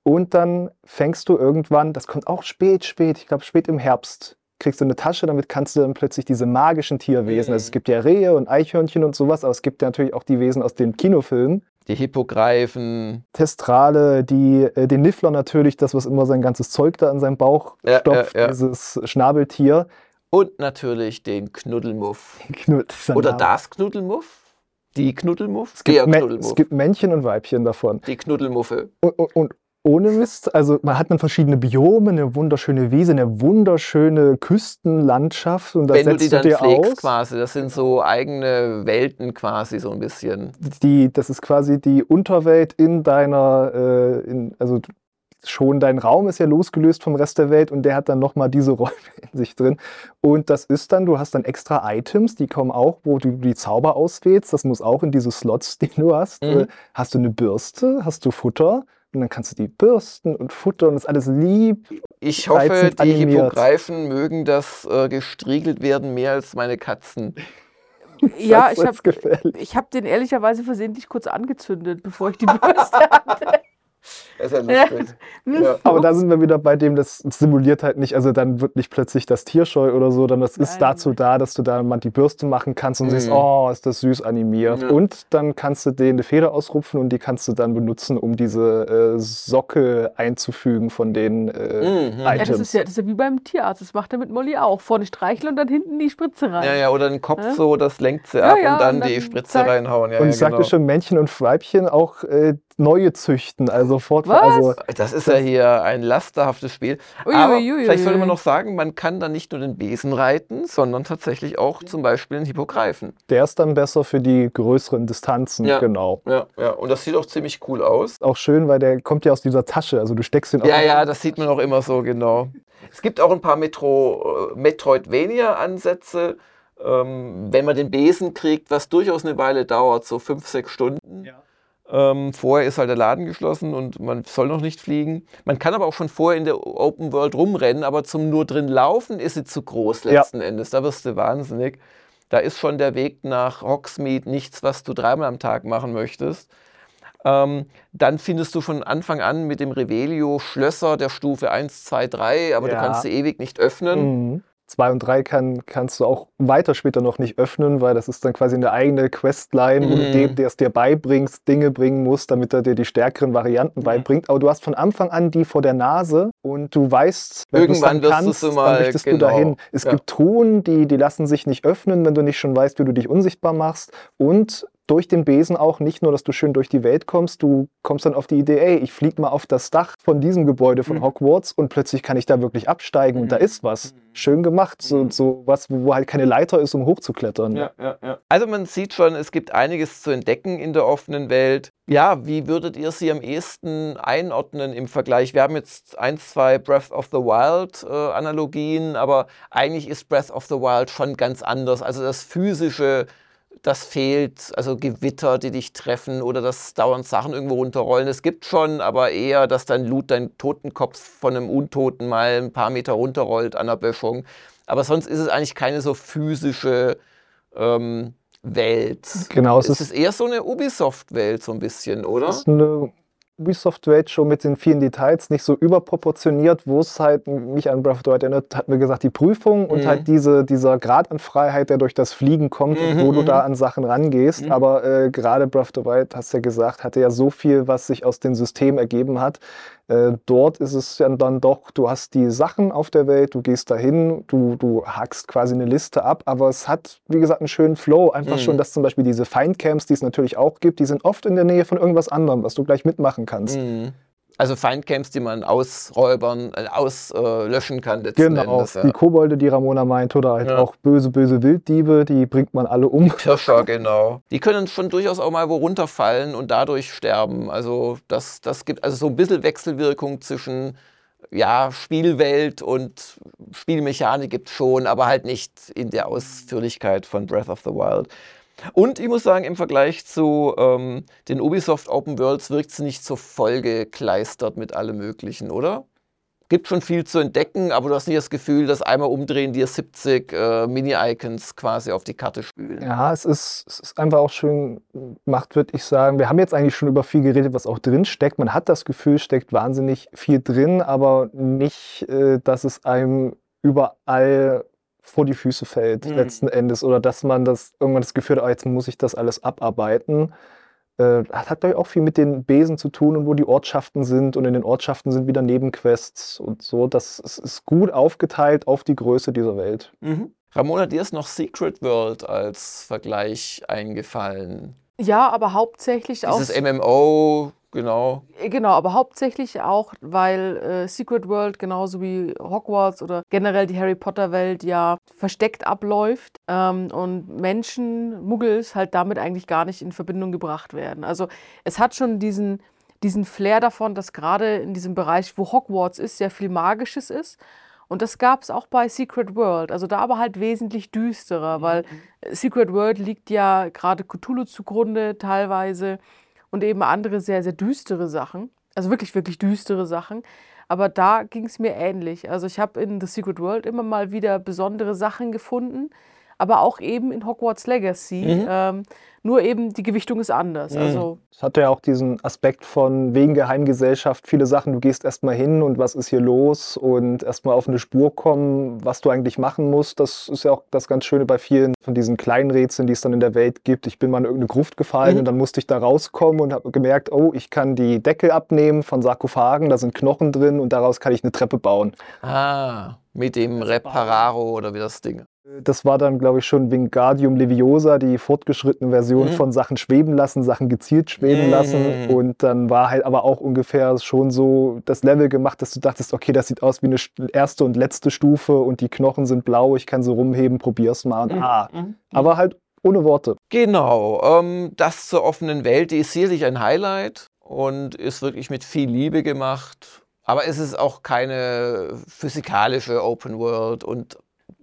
und dann fängst du irgendwann, das kommt auch spät, spät, ich glaube spät im Herbst, kriegst du eine Tasche, damit kannst du dann plötzlich diese magischen Tierwesen, Mhm. also es gibt ja Rehe und Eichhörnchen und sowas, aber es gibt ja natürlich auch die Wesen aus den Kinofilmen. Die Hippogreifen. Testrale, die, äh, den Niffler natürlich, das, was immer sein ganzes Zeug da in seinem Bauch Ja, stopft, ja, ja. dieses Schnabeltier. Und natürlich den Knuddelmuff. Knu- dieser Oder das Knuddelmuff? Die Knuddelmuff? Es gibt, Der Knuddelmuff. es gibt Männchen und Weibchen davon. die Knuddelmuffe. Und, und, und ohne Mist, also man hat dann verschiedene Biome, eine wunderschöne Wiese, eine wunderschöne Küstenlandschaft und da Wenn du die setzt du, dann dir pflegst aus. quasi, das sind so eigene Welten quasi so ein bisschen. Die, das ist quasi die Unterwelt in deiner, äh, in, also schon dein Raum ist ja losgelöst vom Rest der Welt und der hat dann nochmal diese Räume in sich drin. Und das ist dann, du hast dann extra Items, die kommen auch, wo du die Zauber auswählst. Das muss auch in diese Slots, die du hast. Mhm. Äh, Hast du eine Bürste, hast du Futter und dann kannst du die bürsten und futtern und das ist alles lieb. Ich hoffe, die animiert. Hippogreifen mögen das äh, gestriegelt werden mehr als meine Katzen. Ja, ich habe hab den ehrlicherweise versehentlich kurz angezündet, bevor ich die Bürste hatte. Das ist ja lustig. Hm. Ja. Aber da sind wir wieder bei dem, das simuliert halt nicht, also dann wird nicht plötzlich das Tier scheu oder so, sondern das ist Nein, dazu da, dass du da mal die Bürste machen kannst und Mhm. siehst, oh, ist das süß animiert. Ja. Und dann kannst du denen eine Feder ausrupfen und die kannst du dann benutzen, um diese äh, Sockel einzufügen von den äh, Mhm. Ja, das Items. ist ja, das ist ja wie beim Tierarzt. Das macht er mit Molly auch. Vorne streicheln und dann hinten die Spritze rein. Ja, ja, oder den Kopf Ja. so, das lenkt sie ab ja, und dann und die dann Spritze zack. reinhauen. Ja, und ja, ich sagte genau. schon, Männchen und Weibchen auch äh, neue züchten, also fortfahren. Was? Also, Das ist ja hier ein lasterhaftes Spiel. Ui, Aber ui, ui, vielleicht sollte man noch sagen, man kann dann nicht nur den Besen reiten, sondern tatsächlich auch zum Beispiel den Hippogreifen. der ist dann besser für die größeren Distanzen, Ja. genau. Ja, ja. Und das sieht auch ziemlich cool aus. Auch schön, weil der kommt ja aus dieser Tasche, also du steckst ihn Ja, auch ja, das sieht man auch immer so, genau. Es gibt auch ein paar Metro, äh, Metroidvania-Ansätze, ähm, wenn man den Besen kriegt, was durchaus eine Weile dauert, so fünf, sechs Stunden. Ähm, vorher ist halt der Laden geschlossen und man soll noch nicht fliegen. Man kann aber auch schon vorher in der Open World rumrennen, aber zum nur drin laufen ist sie zu groß Ja. letzten Endes. Da wirst du wahnsinnig. Da ist schon der Weg nach Hogsmeade nichts, was du dreimal am Tag machen möchtest. Ähm, dann findest du von Anfang an mit dem Revelio Schlösser der Stufe 1, 2, 3, aber Ja. du kannst sie ewig nicht öffnen. Mhm. Zwei und drei kann, kannst du auch weiter später noch nicht öffnen, weil das ist dann quasi eine eigene Questline, wo du Mhm. dem, der es dir beibringst, Dinge bringen musst, damit er dir die stärkeren Varianten Mhm. beibringt. Aber du hast von Anfang an die vor der Nase und du weißt, wenn Irgendwann dann wirst du kannst, sie mal- dann möchtest du genau. dahin. Es Ja. gibt Truhen, die, die lassen sich nicht öffnen, wenn du nicht schon weißt, wie du dich unsichtbar machst. Und durch den Besen auch nicht nur, dass du schön durch die Welt kommst, du kommst dann auf die Idee, ey, ich flieg mal auf das Dach von diesem Gebäude von Mhm. Hogwarts und plötzlich kann ich da wirklich absteigen Mhm. und da ist was. Schön gemacht, so, Mhm. so was, wo halt keine Leiter ist, um hochzuklettern. Ja, ja, ja. Also man sieht schon, es gibt einiges zu entdecken in der offenen Welt. Ja, wie würdet ihr sie am ehesten einordnen im Vergleich? Wir haben jetzt ein, zwei Breath of the Wild äh, Analogien, aber eigentlich ist Breath of the Wild schon ganz anders. Also das physische, das fehlt, also Gewitter, die dich treffen oder dass dauernd Sachen irgendwo runterrollen. Es gibt schon, aber eher, dass dein Loot, dein Totenkopf von einem Untoten mal ein paar Meter runterrollt an der Böschung. Aber sonst ist es eigentlich keine so physische ähm, Welt. Genau, es es ist, ist eher so eine Ubisoft-Welt, so ein bisschen, oder? es ist eine Ubisoft-Welt schon mit den vielen Details, nicht so überproportioniert, wo es halt mich an Breath of the Wild erinnert, hat mir gesagt, die Prüfung und Mhm. halt diese, dieser Grad an Freiheit, der durch das Fliegen kommt und Mhm, wo du mhm. da an Sachen rangehst. Mhm. Aber äh, gerade Breath of the Wild, hast du ja gesagt, hatte ja so viel, was sich aus dem System ergeben hat. Äh, dort ist es ja dann doch, du hast die Sachen auf der Welt, du gehst dahin, du, du hackst quasi eine Liste ab, aber es hat, wie gesagt, einen schönen Flow. Einfach Mhm. schon, dass zum Beispiel diese Feindcamps, die es natürlich auch gibt, die sind oft in der Nähe von irgendwas anderem, was du gleich mitmachen kannst. Mhm. Also Feindcamps, die man ausräubern, äh, auslöschen kann letzten Genau, Endes. Ja. die Kobolde, die Ramona meint, oder halt Ja. auch böse, böse Wilddiebe, die bringt man alle um. Pirscher, genau. Die können schon durchaus auch mal wo runterfallen und dadurch sterben. Also das, das gibt also so ein bisschen Wechselwirkung zwischen ja, Spielwelt und Spielmechanik gibt es schon, aber halt nicht in der Ausführlichkeit von Breath of the Wild. Und ich muss sagen, im Vergleich zu ähm, den Ubisoft Open Worlds wirkt es nicht so vollgekleistert mit allem Möglichen, oder? Gibt schon viel zu entdecken, aber du hast nicht das Gefühl, dass einmal umdrehen dir 70 äh, Mini-Icons quasi auf die Karte spülen. Ja, es ist, es ist einfach auch schön gemacht, würde ich sagen. Wir haben jetzt eigentlich schon über viel geredet, was auch drin steckt. Man hat das Gefühl, steckt wahnsinnig viel drin, aber nicht, äh, dass es einem überall vor die Füße fällt Mhm. letzten Endes oder dass man das irgendwann das Gefühl hat, oh, jetzt muss ich das alles abarbeiten. Äh, das hat glaube ich auch viel mit den Besen zu tun und wo die Ortschaften sind und in den Ortschaften sind wieder Nebenquests und so. Das ist, ist gut aufgeteilt auf die Größe dieser Welt. Mhm. Ramona, dir ist noch Secret World als Vergleich eingefallen. Ja, aber hauptsächlich auch. Dieses MMO, genau. Äh, Genau, aber hauptsächlich auch, weil äh, Secret World genauso wie Hogwarts oder generell die Harry Potter Welt ja versteckt abläuft ähm, und Menschen, Muggels halt damit eigentlich gar nicht in Verbindung gebracht werden. Also es hat schon diesen, diesen Flair davon, dass gerade in diesem Bereich, wo Hogwarts ist, sehr viel Magisches ist. Und das gab es auch bei Secret World. Also da aber halt wesentlich düsterer, weil äh, Secret World liegt ja gerade Cthulhu zugrunde teilweise und eben andere sehr, sehr düstere Sachen. Also wirklich, wirklich düstere Sachen. Aber da ging es mir ähnlich. Also ich habe in The Secret World immer mal wieder besondere Sachen gefunden, aber auch eben in Hogwarts Legacy. Mhm. Ähm, nur eben die Gewichtung ist anders. Mhm. Also Es hat ja auch diesen Aspekt von wegen Geheimgesellschaft, viele Sachen, du gehst erstmal hin und was ist hier los und erstmal auf eine Spur kommen, was du eigentlich machen musst. Das ist ja auch das ganz Schöne bei vielen von diesen kleinen Rätseln, die es dann in der Welt gibt. Ich bin mal in irgendeine Gruft gefallen Mhm. und dann musste ich da rauskommen und habe gemerkt, oh, ich kann die Deckel abnehmen von Sarkophagen, da sind Knochen drin und daraus kann ich eine Treppe bauen. Ah, mit dem Repararo oder wie das Ding. Das war dann, glaube ich, schon Wingardium Leviosa, die fortgeschrittene Version Mhm. von Sachen schweben lassen, Sachen gezielt schweben Mhm. lassen. Und dann war halt aber auch ungefähr schon so das Level gemacht, dass du dachtest, okay, das sieht aus wie eine st- erste und letzte Stufe und die Knochen sind blau, ich kann sie rumheben, probier's mal. Und, ah, Mhm. aber halt ohne Worte. Genau, ähm, das zur offenen Welt, die ist sicherlich ein Highlight und ist wirklich mit viel Liebe gemacht. Aber es ist auch keine physikalische Open World und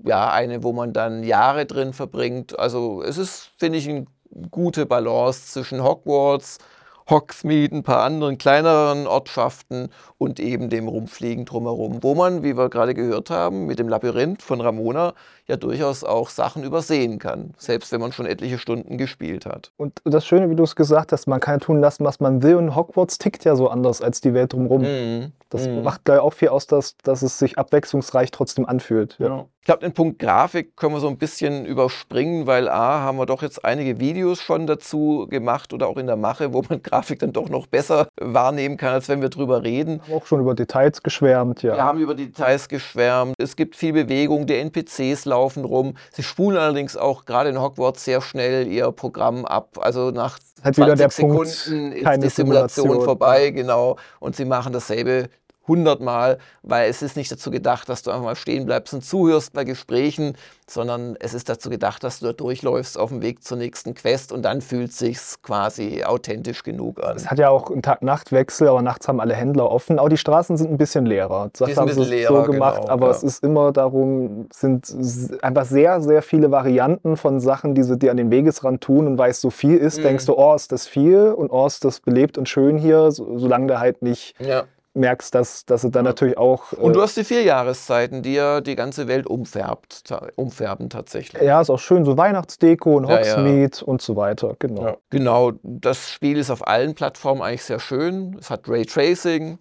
ja, eine, wo man dann Jahre drin verbringt. Also es ist, finde ich, eine gute Balance zwischen Hogwarts, Hogsmeade, ein paar anderen kleineren Ortschaften und eben dem Rumfliegen drumherum, wo man, wie wir gerade gehört haben, mit dem Labyrinth von Ramona ja durchaus auch Sachen übersehen kann, selbst wenn man schon etliche Stunden gespielt hat. Und das Schöne, wie du es gesagt hast, man kann ja tun lassen, was man will. Und Hogwarts tickt ja so anders als die Welt drumherum. Mhm. Das Mhm. macht gleich auch viel aus, dass, dass es sich abwechslungsreich trotzdem anfühlt. Ja. Ich glaube, den Punkt Grafik können wir so ein bisschen überspringen, weil A, haben wir doch jetzt einige Videos schon dazu gemacht oder auch in der Mache, wo man Grafik dann doch noch besser wahrnehmen kann, als wenn wir drüber reden. Haben auch schon über Details geschwärmt, ja. Wir haben über Details geschwärmt. Es gibt viel Bewegung, die NPCs laufen rum. Sie spulen allerdings auch gerade in Hogwarts sehr schnell ihr Programm ab. Also nach Halt 20 wieder der Sekunden Punkt, ist die Simulation, Simulation. vorbei, genau. Und sie machen dasselbe hundertmal, weil es ist nicht dazu gedacht, dass du einfach mal stehen bleibst und zuhörst bei Gesprächen, sondern es ist dazu gedacht, dass du da durchläufst auf dem Weg zur nächsten Quest und dann fühlt sich's quasi authentisch genug an. Es hat ja auch einen Tag-Nacht-Wechsel, aber nachts haben alle Händler offen. Auch die Straßen sind ein bisschen leerer. Das Die haben sie leerer, so gemacht, genau, aber ja. es ist immer darum, sind einfach sehr, sehr viele Varianten von Sachen, die sie dir an den Wegesrand tun und weil es so viel ist, Mhm. denkst du, oh, ist das viel und oh, ist das belebt und schön hier, so, solange du halt nicht Ja. Merkst, dass, dass sie dann Ja. natürlich auch. Und du äh, hast die vier Jahreszeiten, die ja die ganze Welt umfärbt, umfärben tatsächlich. ja, ist auch schön, so Weihnachtsdeko und Ja, ja. Hogsmeade und so weiter, genau. Ja. Genau, das Spiel ist auf allen Plattformen eigentlich sehr schön. Es hat Raytracing,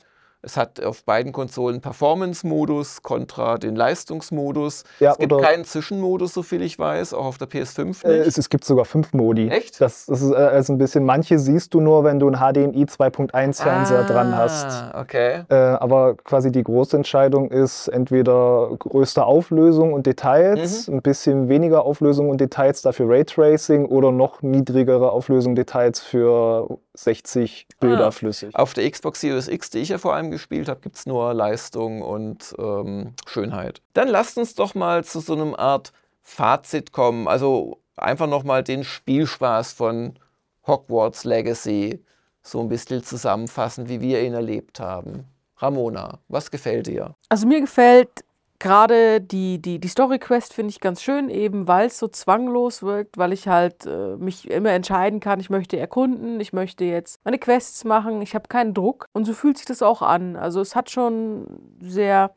es hat auf beiden Konsolen Performance-Modus kontra den Leistungsmodus. Ja, es gibt keinen Zwischenmodus, so viel ich weiß, auch auf der PS5 Äh, nicht. es, es gibt sogar fünf Modi. Echt? Das, das ist äh, also ein bisschen, manche siehst du nur, wenn du einen HDMI 2.1 Fernseher dran hast. Ah, okay. Äh, aber quasi die große Entscheidung ist entweder größte Auflösung und Details, ein bisschen weniger Auflösung und Details, dafür Raytracing oder noch niedrigere Auflösung Details für 60 Bilder Ah. flüssig. Auf der Xbox Series X, die ich ja vor allem gespielt habe, gibt es nur Leistung und ähm, Schönheit. Dann lasst uns doch mal zu so einem Art Fazit kommen. Also einfach nochmal den Spielspaß von Hogwarts Legacy so ein bisschen zusammenfassen, wie wir ihn erlebt haben. Ramona, was gefällt dir? Also mir gefällt gerade die, die, die Story Quest finde ich ganz schön, eben weil es so zwanglos wirkt, weil ich halt äh, mich immer entscheiden kann, ich möchte erkunden, ich möchte jetzt meine Quests machen, ich habe keinen Druck und so fühlt sich das auch an. Also es hat schon sehr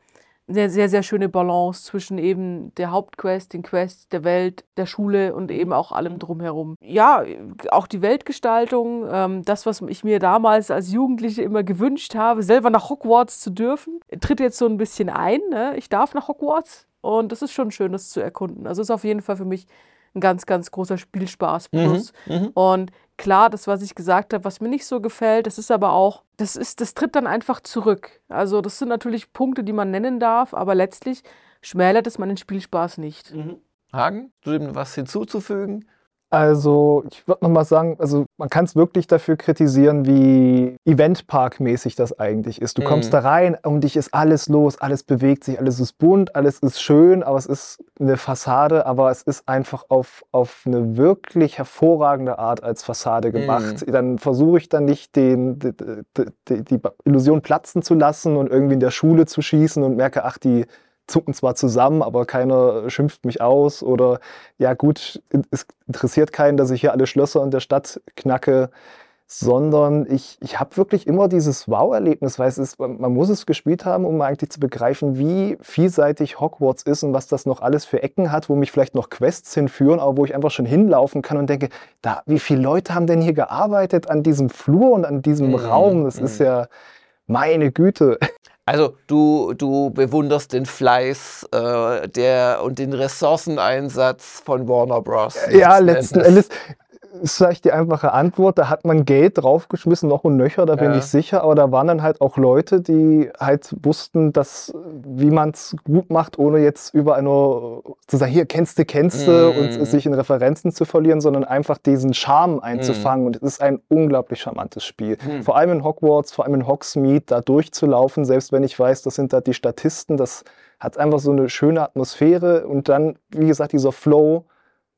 sehr, sehr, sehr schöne Balance zwischen eben der Hauptquest, den Quests, der Welt, der Schule und eben auch allem drumherum. Ja, auch die Weltgestaltung, ähm, das, was ich mir damals als Jugendliche immer gewünscht habe, selber nach Hogwarts zu dürfen, tritt jetzt so ein bisschen ein. Ne? Ich darf nach Hogwarts und das ist schon schön, das zu erkunden. Also ist auf jeden Fall für mich ein ganz, ganz großer Spielspaß plus. Mhm, mhm. und klar, das, was ich gesagt habe, was mir nicht so gefällt, das ist aber auch, das ist, das tritt dann einfach zurück. Also das sind natürlich Punkte, die man nennen darf, aber letztlich schmälert es meinen Spielspaß nicht. Mhm. Hagen, du dem was hinzuzufügen? Also, ich würde nochmal sagen, also man kann es wirklich dafür kritisieren, wie Eventpark-mäßig das eigentlich ist. Du mhm. kommst da rein, um dich ist alles los, alles bewegt sich, alles ist bunt, alles ist schön, aber es ist eine Fassade, aber es ist einfach auf, auf eine wirklich hervorragende Art als Fassade gemacht. Mhm. Dann versuche ich dann nicht den, die, die, die Illusion platzen zu lassen und irgendwie in der Schule zu schießen und merke, ach, die zucken zwar zusammen, aber keiner schimpft mich aus oder ja gut, es interessiert keinen, dass ich hier alle Schlösser in der Stadt knacke, sondern ich, ich habe wirklich immer dieses Wow-Erlebnis, weil es ist, man muss es gespielt haben, um eigentlich zu begreifen, wie vielseitig Hogwarts ist und was das noch alles für Ecken hat, wo mich vielleicht noch Quests hinführen, aber wo ich einfach schon hinlaufen kann und denke, da, wie viele Leute haben denn hier gearbeitet an diesem Flur und an diesem mhm. Raum? Das mhm. ist ja meine Güte. Also du, du bewunderst den Fleiß äh, der, und den Ressourceneinsatz von Warner Bros. Ja, letzten Endes ist vielleicht die einfache Antwort. Da hat man Geld draufgeschmissen, noch und nöcher, da bin ja. ich sicher. Aber da waren dann halt auch Leute, die halt wussten, dass, wie man es gut macht, ohne jetzt über eine, zu sagen, hier kennst du, kennst du mm. und sich in Referenzen zu verlieren, sondern einfach diesen Charme einzufangen. Mm. Und es ist ein unglaublich charmantes Spiel. Mm. Vor allem in Hogwarts, vor allem in Hogsmeade, da durchzulaufen, selbst wenn ich weiß, das sind da die Statisten, das hat einfach so eine schöne Atmosphäre und dann, wie gesagt, dieser Flow,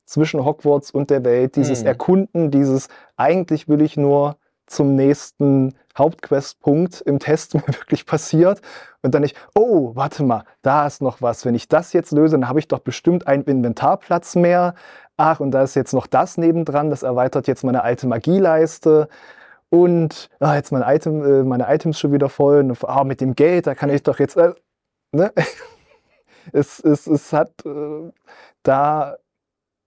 zwischen Hogwarts und der Welt, dieses mhm. Erkunden, dieses eigentlich will ich nur zum nächsten Hauptquestpunkt im Test mir wirklich passiert und dann ich, oh, warte mal, da ist noch was. Wenn ich das jetzt löse, dann habe ich doch bestimmt einen Inventarplatz mehr. Ach, und da ist jetzt noch das nebendran, das erweitert jetzt meine alte Magieleiste. Und ah, jetzt mein Item, äh, meine Items schon wieder voll. Und, ah, mit dem Geld, da kann ich doch jetzt. Äh, ne? es, es, es hat äh, da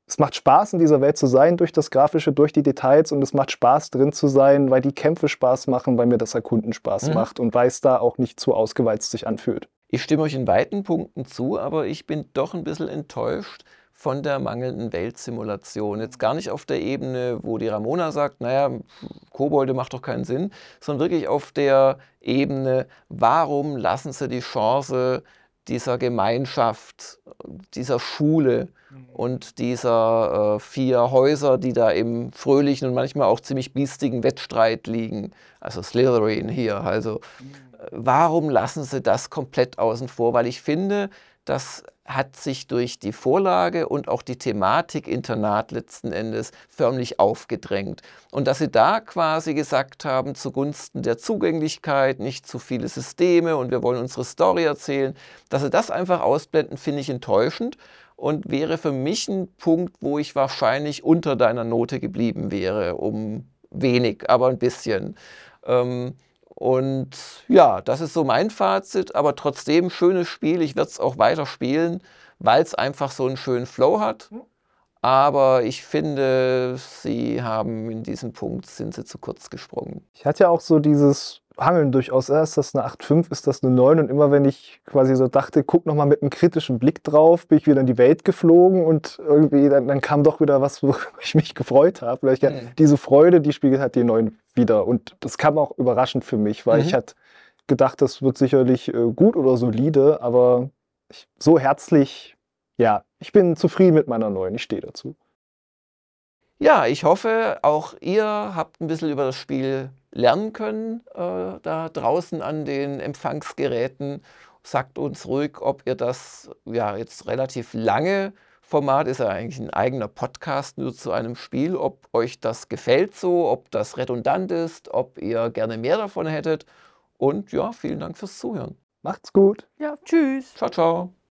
es macht Spaß, in dieser Welt zu sein, durch das Grafische, durch die Details und es macht Spaß, drin zu sein, weil die Kämpfe Spaß machen, weil mir das Erkunden Spaß mhm. macht und weil es da auch nicht zu ausgeweizt sich anfühlt. Ich stimme euch in weiten Punkten zu, aber ich bin doch ein bisschen enttäuscht von der mangelnden Weltsimulation. Jetzt gar nicht auf der Ebene, wo die Ramona sagt, naja, Kobolde macht doch keinen Sinn, sondern wirklich auf der Ebene, warum lassen sie die Chance dieser Gemeinschaft, dieser Schule, Mhm. und dieser äh, vier Häuser, die da im fröhlichen und manchmal auch ziemlich biestigen Wettstreit liegen. Also Slytherin hier. Also mhm. äh, warum lassen sie das komplett außen vor? Weil ich finde, das hat sich durch die Vorlage und auch die Thematik Internat letzten Endes förmlich aufgedrängt. Und dass sie da quasi gesagt haben, zugunsten der Zugänglichkeit, nicht zu viele Systeme und wir wollen unsere Story erzählen, dass sie das einfach ausblenden, finde ich enttäuschend und wäre für mich ein Punkt, wo ich wahrscheinlich unter deiner Note geblieben wäre, um wenig, aber ein bisschen. Ähm, und ja, das ist so mein Fazit, aber trotzdem schönes Spiel. Ich werde es auch weiter spielen, weil es einfach so einen schönen Flow hat. Hm. Aber ich finde, sie haben in diesem Punkt sind sie zu kurz gesprungen. Ich hatte ja auch so dieses Hangeln durchaus. Ist das eine 8,5, ist das eine 9? Und immer wenn ich quasi so dachte, guck nochmal mit einem kritischen Blick drauf, bin ich wieder in die Welt geflogen und irgendwie dann, dann kam doch wieder was, wo ich mich gefreut habe. Mhm. Diese Freude, die spiegelt halt die 9 wieder. Und das kam auch überraschend für mich, weil mhm. ich hatte gedacht, das wird sicherlich äh, gut oder solide, aber ich, so herzlich, ja, ich bin zufrieden mit meiner 9, ich stehe dazu. Ja, ich hoffe, auch ihr habt ein bisschen über das Spiel lernen können äh, da draußen an den Empfangsgeräten. Sagt uns ruhig, ob ihr das ja jetzt relativ lange Format ist ja eigentlich ein eigener Podcast nur zu einem Spiel, ob euch das gefällt so, ob das redundant ist, ob ihr gerne mehr davon hättet Und ja, vielen Dank fürs Zuhören. Macht's gut. Ja, tschüss. Ciao, ciao.